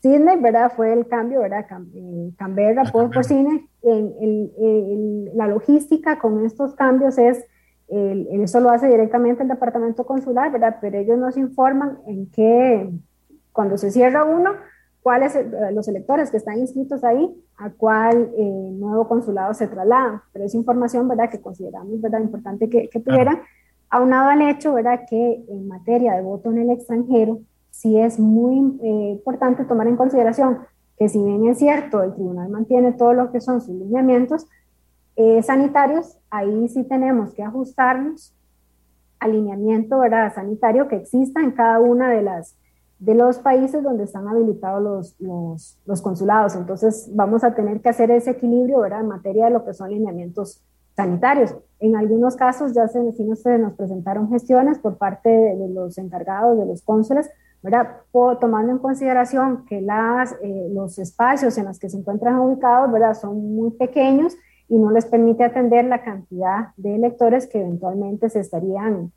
Sydney, ¿verdad? Fue el cambio, ¿verdad? Eh, Canberra por, por Sydney. En, la logística con estos cambios es, eso lo hace directamente el departamento consular, ¿verdad? Pero ellos nos informan en qué, cuando se cierra uno, cuáles eh, los electores que están inscritos ahí, a cuál eh, nuevo consulado se trasladan. Pero es información, ¿verdad?, que consideramos, ¿verdad?, importante que, que tuvieran, aunado al hecho, ¿verdad?, que en materia de voto en el extranjero, sí es muy eh, importante tomar en consideración que si bien es cierto, el tribunal mantiene todo lo que son sus lineamientos sanitarios, ahí sí tenemos que ajustarnos al lineamiento, ¿verdad?, sanitario que exista en cada una de las de los países donde están habilitados los, los, consulados. Entonces vamos a tener que hacer ese equilibrio ¿verdad? en materia de lo que son lineamientos sanitarios. En algunos casos ya se, sí nos, nos presentaron gestiones por parte de, los encargados, de los cónsules, ¿verdad? tomando en consideración que las, eh, los espacios en los que se encuentran ubicados ¿verdad? son muy pequeños y no les permite atender la cantidad de electores que eventualmente se estarían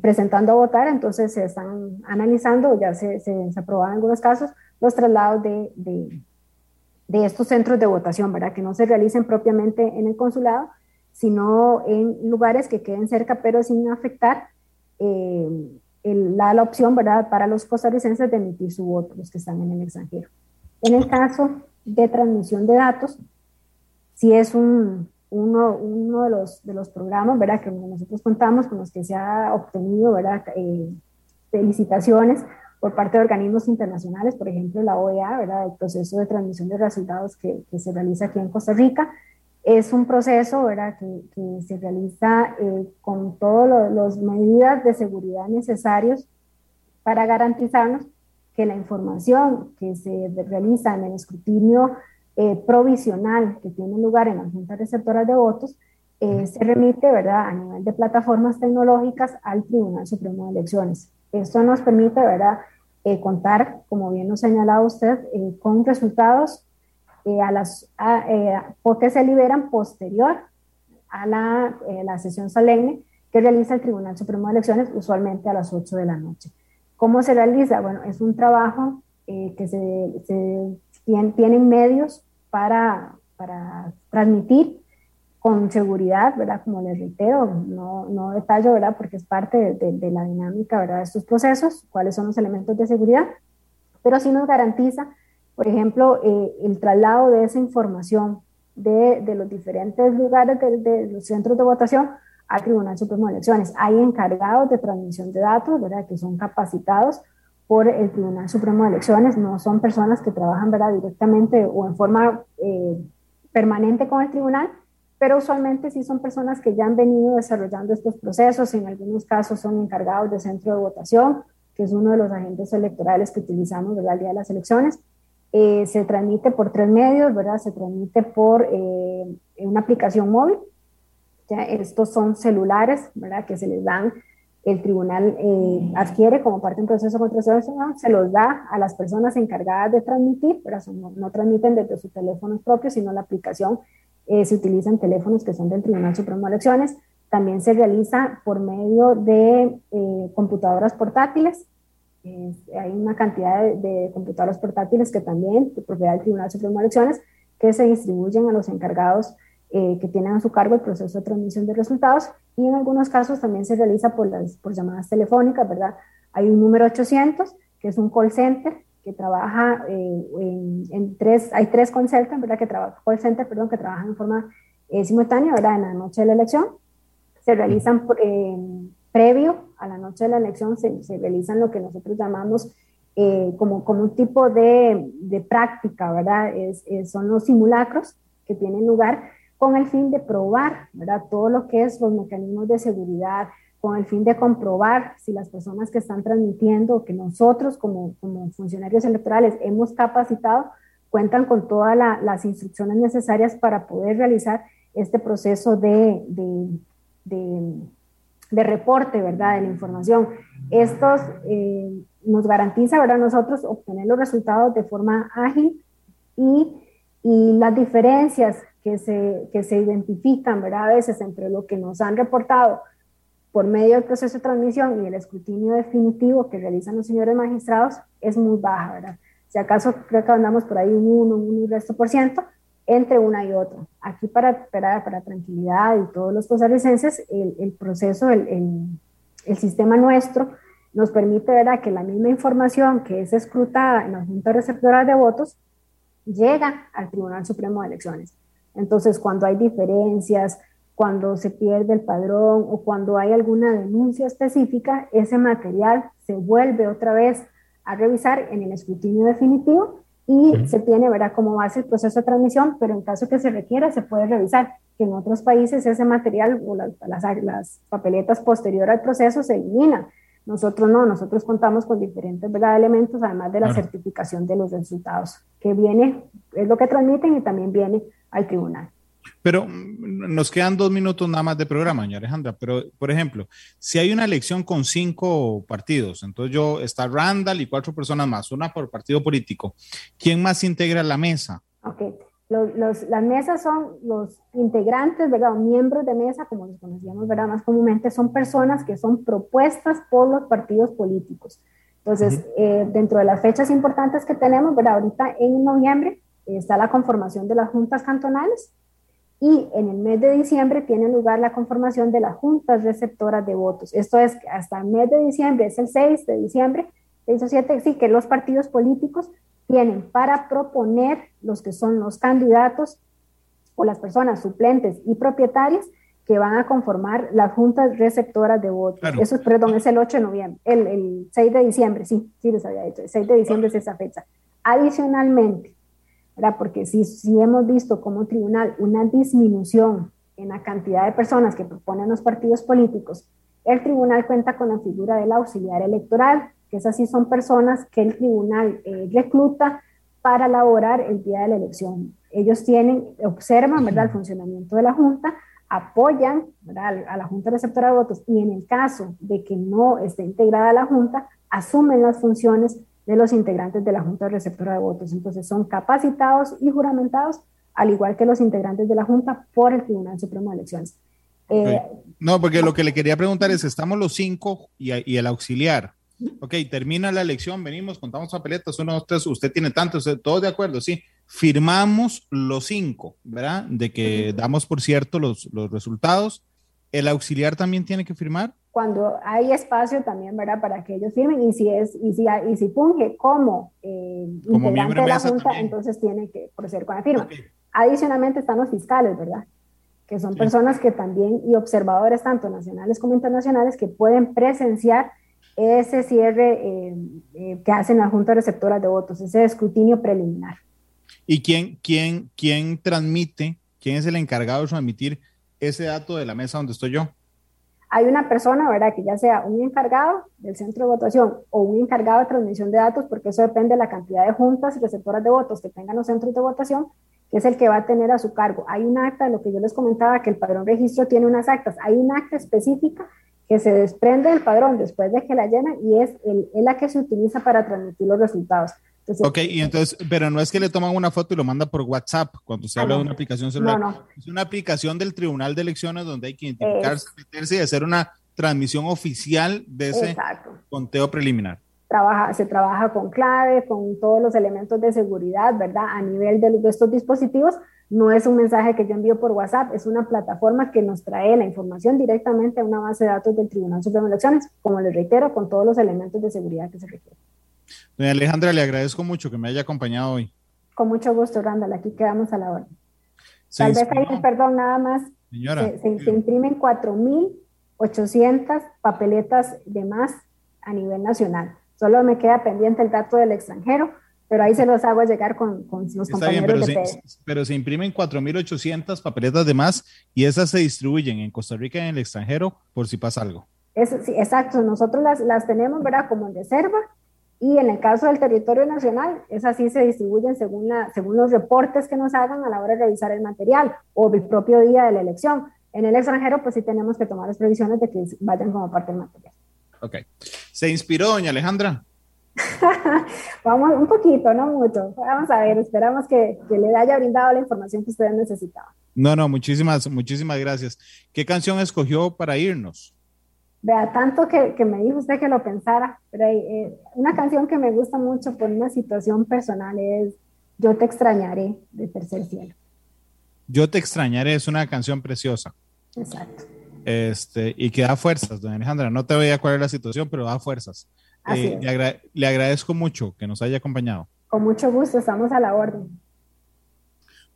presentando a votar, entonces se están analizando, ya se, se, se en algunos casos, los traslados de, de, de, estos centros de votación, ¿verdad? Que no se realicen propiamente en el consulado, sino en lugares que queden cerca, pero sin afectar eh, la, la opción ¿verdad? para los costarricenses de emitir su voto, los que están en el extranjero. En el caso de transmisión de datos, si es un, uno, uno de, los, de los programas ¿verdad? que nosotros contamos con los que se ha obtenido ¿verdad? Eh, felicitaciones por parte de organismos internacionales, por ejemplo la OEA, ¿verdad? el proceso de transmisión de resultados que, que se realiza aquí en Costa Rica, es un proceso ¿verdad? Que, que se realiza eh, con todas las medidas de seguridad necesarias para garantizarnos que la información que se realiza en el escrutinio eh, provisional que tiene lugar en las juntas receptoras de votos eh, se remite ¿verdad? a nivel de plataformas tecnológicas al Tribunal Supremo de Elecciones. Esto nos permite ¿verdad? contar, como bien nos señalaba usted, con resultados eh, a las, eh, porque se liberan posterior a la, eh, la, sesión solemne que realiza el Tribunal Supremo de Elecciones, usualmente a las 8 de la noche. ¿Cómo se realiza? Bueno, es un trabajo que se, se tienen medios para, para transmitir con seguridad, ¿verdad? Como les reitero, no, no detallo, ¿verdad? Porque es parte de, de, la dinámica, ¿verdad? De estos procesos, cuáles son los elementos de seguridad, pero sí nos garantiza por ejemplo, eh, el traslado de esa información de, de los diferentes lugares de, los centros de votación al Tribunal Supremo de Elecciones. Hay encargados de transmisión de datos, ¿verdad?, que son capacitados por el Tribunal Supremo de Elecciones, no son personas que trabajan ¿verdad? directamente o en forma eh, permanente con el tribunal, pero usualmente sí son personas que ya han venido desarrollando estos procesos, en algunos casos son encargados de centro de votación, que es uno de los agentes electorales que utilizamos ¿verdad? el día de las elecciones, eh, se transmite por tres medios, ¿verdad? Se transmite por eh, una aplicación móvil. ¿ya? Estos son celulares, ¿verdad? Que se les dan, el tribunal eh, adquiere como parte de un proceso contra se los da a las personas encargadas de transmitir, pero no, no, transmiten desde sus teléfonos propios, sino la aplicación se utiliza en teléfonos que son del Tribunal Supremo de Elecciones. También se realiza por medio de computadoras portátiles, hay una cantidad de, computadoras portátiles que también, de propiedad del Tribunal Supremo de Elecciones, que se distribuyen a los encargados eh, que tienen a su cargo el proceso de transmisión de resultados y en algunos casos también se realiza por, las, por llamadas telefónicas, ¿verdad? Hay un número 800, que es un call center que trabaja eh, en, tres, hay tres call centers, ¿verdad? Que trabaja, call center, perdón, que trabajan en forma eh, simultánea, ¿verdad? En la noche de la elección. Se realizan previo a la noche de la elección se, se realizan lo que nosotros llamamos eh, como, como un tipo de, de práctica, ¿verdad? Es, son los simulacros que tienen lugar con el fin de probar, ¿verdad? Todo lo que es los mecanismos de seguridad, con el fin de comprobar si las personas que están transmitiendo, que nosotros como, como funcionarios electorales hemos capacitado, cuentan con todas las instrucciones necesarias para poder realizar este proceso de, de, de de reporte, ¿verdad? De la información. Estos eh, nos garantiza, ¿verdad? Nosotros obtener los resultados de forma ágil y, y las diferencias que se, que se identifican, ¿verdad? A veces entre lo que nos han reportado por medio del proceso de transmisión y el escrutinio definitivo que realizan los señores magistrados es muy baja, ¿verdad? Si acaso creo que andamos por ahí un 1, un 1 resto por ciento, entre una y otra. Aquí para, para, para tranquilidad y todos los costarricenses, el, el proceso, el, el, el, sistema nuestro nos permite ver que la misma información que es escrutada en las juntas receptoras de votos llega al Tribunal Supremo de Elecciones. Entonces, cuando hay diferencias, cuando se pierde el padrón o cuando hay alguna denuncia específica, ese material se vuelve otra vez a revisar en el escrutinio definitivo y se tiene, ¿verdad?, como base el proceso de transmisión, pero en caso que se requiera, se puede revisar que en otros países ese material o las, las, papeletas posterior al proceso se eliminan. Nosotros no, nosotros contamos con diferentes ¿verdad? elementos, además de la certificación de los resultados, que viene, es lo que transmiten y también viene al tribunal.
Pero mm, nos quedan dos minutos nada más de programa, doña Alejandra. Pero, por ejemplo, si hay una elección con cinco partidos, entonces yo, está Randall y cuatro personas más, una por partido político, ¿quién más integra la mesa?
Ok, los, las mesas son los integrantes, ¿verdad? miembros de mesa, como los conocíamos, ¿verdad? Más comúnmente, son personas que son propuestas por los partidos políticos. Entonces, eh, dentro de las fechas importantes que tenemos, ¿verdad? Ahorita en noviembre está la conformación de las juntas cantonales, y en el mes de diciembre tiene lugar la conformación de las juntas receptoras de votos. Esto es hasta el mes de diciembre, es el 6 de diciembre, 6 o 7, sí, que los partidos políticos tienen para proponer los que son los candidatos o las personas suplentes y propietarias que van a conformar las juntas receptoras de votos. Eso es, perdón, es el 8 de noviembre, el, el 6 de diciembre, sí, sí les había dicho, el 6 de diciembre es esa fecha. Adicionalmente, ¿verdad? porque si, si hemos visto como tribunal una disminución en la cantidad de personas que proponen los partidos políticos, el tribunal cuenta con la figura del auxiliar electoral, que esas sí son personas que el tribunal eh, recluta para elaborar el día de la elección. Ellos tienen, observan ¿verdad? el funcionamiento de la Junta, apoyan ¿verdad? a la Junta receptora de votos y en el caso de que no esté integrada la Junta, asumen las funciones de los integrantes de la Junta receptora de votos. Entonces son capacitados y juramentados, al igual que los integrantes de la Junta, por el Tribunal Supremo de Elecciones.
Eh, no, porque lo que le quería preguntar es, estamos los cinco y, y el auxiliar. Ok, termina la elección, venimos, contamos papeletas, uno, dos, tres, usted tiene tantos, todos de acuerdo, sí. Firmamos los cinco, ¿verdad? De que damos por cierto los, los resultados. ¿El auxiliar también tiene que firmar?
Cuando hay espacio también, ¿verdad? Para que ellos firmen y si es y si, y si funge como, eh, integrante de la Junta, entonces tiene que proceder con la firma. Adicionalmente están los fiscales, ¿verdad? Que son personas que también, y observadores tanto nacionales como internacionales, que pueden presenciar ese cierre eh, eh, que hacen las juntas receptoras de votos, ese escrutinio preliminar.
¿Y quién, quién, quién transmite, quién es el encargado de transmitir ese dato de la mesa donde estoy yo?
Hay una persona, ¿verdad? Que ya sea un encargado del centro de votación o un encargado de transmisión de datos, porque eso depende de la cantidad de juntas y receptoras de votos que tengan los centros de votación, que es el que va a tener a su cargo. Hay un acta, lo que yo les comentaba, que el padrón registro tiene unas actas. Hay un acta específica que se desprende del padrón después de que la llena y es, el, es la que se utiliza para transmitir los resultados.
Ok, y entonces, pero no es que le toman una foto y lo manda por WhatsApp cuando se ah, habla de una aplicación celular. No, no. Es una aplicación del Tribunal de Elecciones donde hay que identificarse, meterse y hacer una transmisión oficial de ese conteo preliminar.
Trabaja, se trabaja con clave, con todos los elementos de seguridad, ¿verdad? A nivel de, de estos dispositivos no es un mensaje que yo envío por WhatsApp, es una plataforma que nos trae la información directamente a una base de datos del Tribunal Supremo de Elecciones, como les reitero, con todos los elementos de seguridad que se requieren.
Doña Alejandra, le agradezco mucho que me haya acompañado hoy.
Con mucho gusto, Randall, aquí quedamos a la hora. Tal vez ahí, perdón, nada más. Señora. Se, se imprimen 4.800 papeletas de más a nivel nacional. Solo me queda pendiente el dato del extranjero pero ahí se los hago llegar con, con los compañeros bien,
pero, se, pero se imprimen 4.800 papeletas de más y esas se distribuyen en Costa Rica y en el extranjero por si pasa algo.
Es, sí, exacto, nosotros las, las tenemos, ¿verdad? Como en reserva y en el caso del territorio nacional, esas sí se distribuyen según, la, según los reportes que nos hagan a la hora de revisar el material o el propio día de la elección. En el extranjero, pues sí tenemos que tomar las previsiones de que vayan como parte del material.
Ok. ¿Se inspiró, doña Alejandra?
Vamos un poquito, no mucho. Vamos a ver, esperamos que, que, le haya brindado la información que ustedes necesitaban.
No, no, muchísimas, muchísimas gracias. ¿Qué canción escogió para irnos?
Vea, tanto que, que me dijo usted que lo pensara, pero eh, una canción que me gusta mucho por una situación personal es Yo te extrañaré de Tercer Cielo.
Yo te extrañaré es una canción preciosa.
Exacto.
Este, y que da fuerzas, doña Alejandra. No te voy a cuál es la situación, pero da fuerzas. Eh, le, agradezco mucho que nos haya acompañado.
Con mucho gusto, estamos a la orden.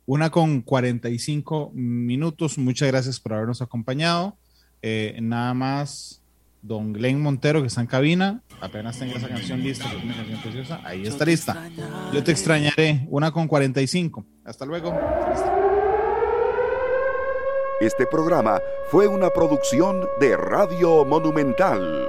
Una con 45 minutos. Muchas gracias por habernos acompañado. Eh, nada más, don Glenn Montero, que está en cabina. Apenas tenga esa canción lista, una canción preciosa. Ahí está lista. Yo te extrañaré. Una con 45. Hasta luego.
Este programa fue una producción de Radio Monumental.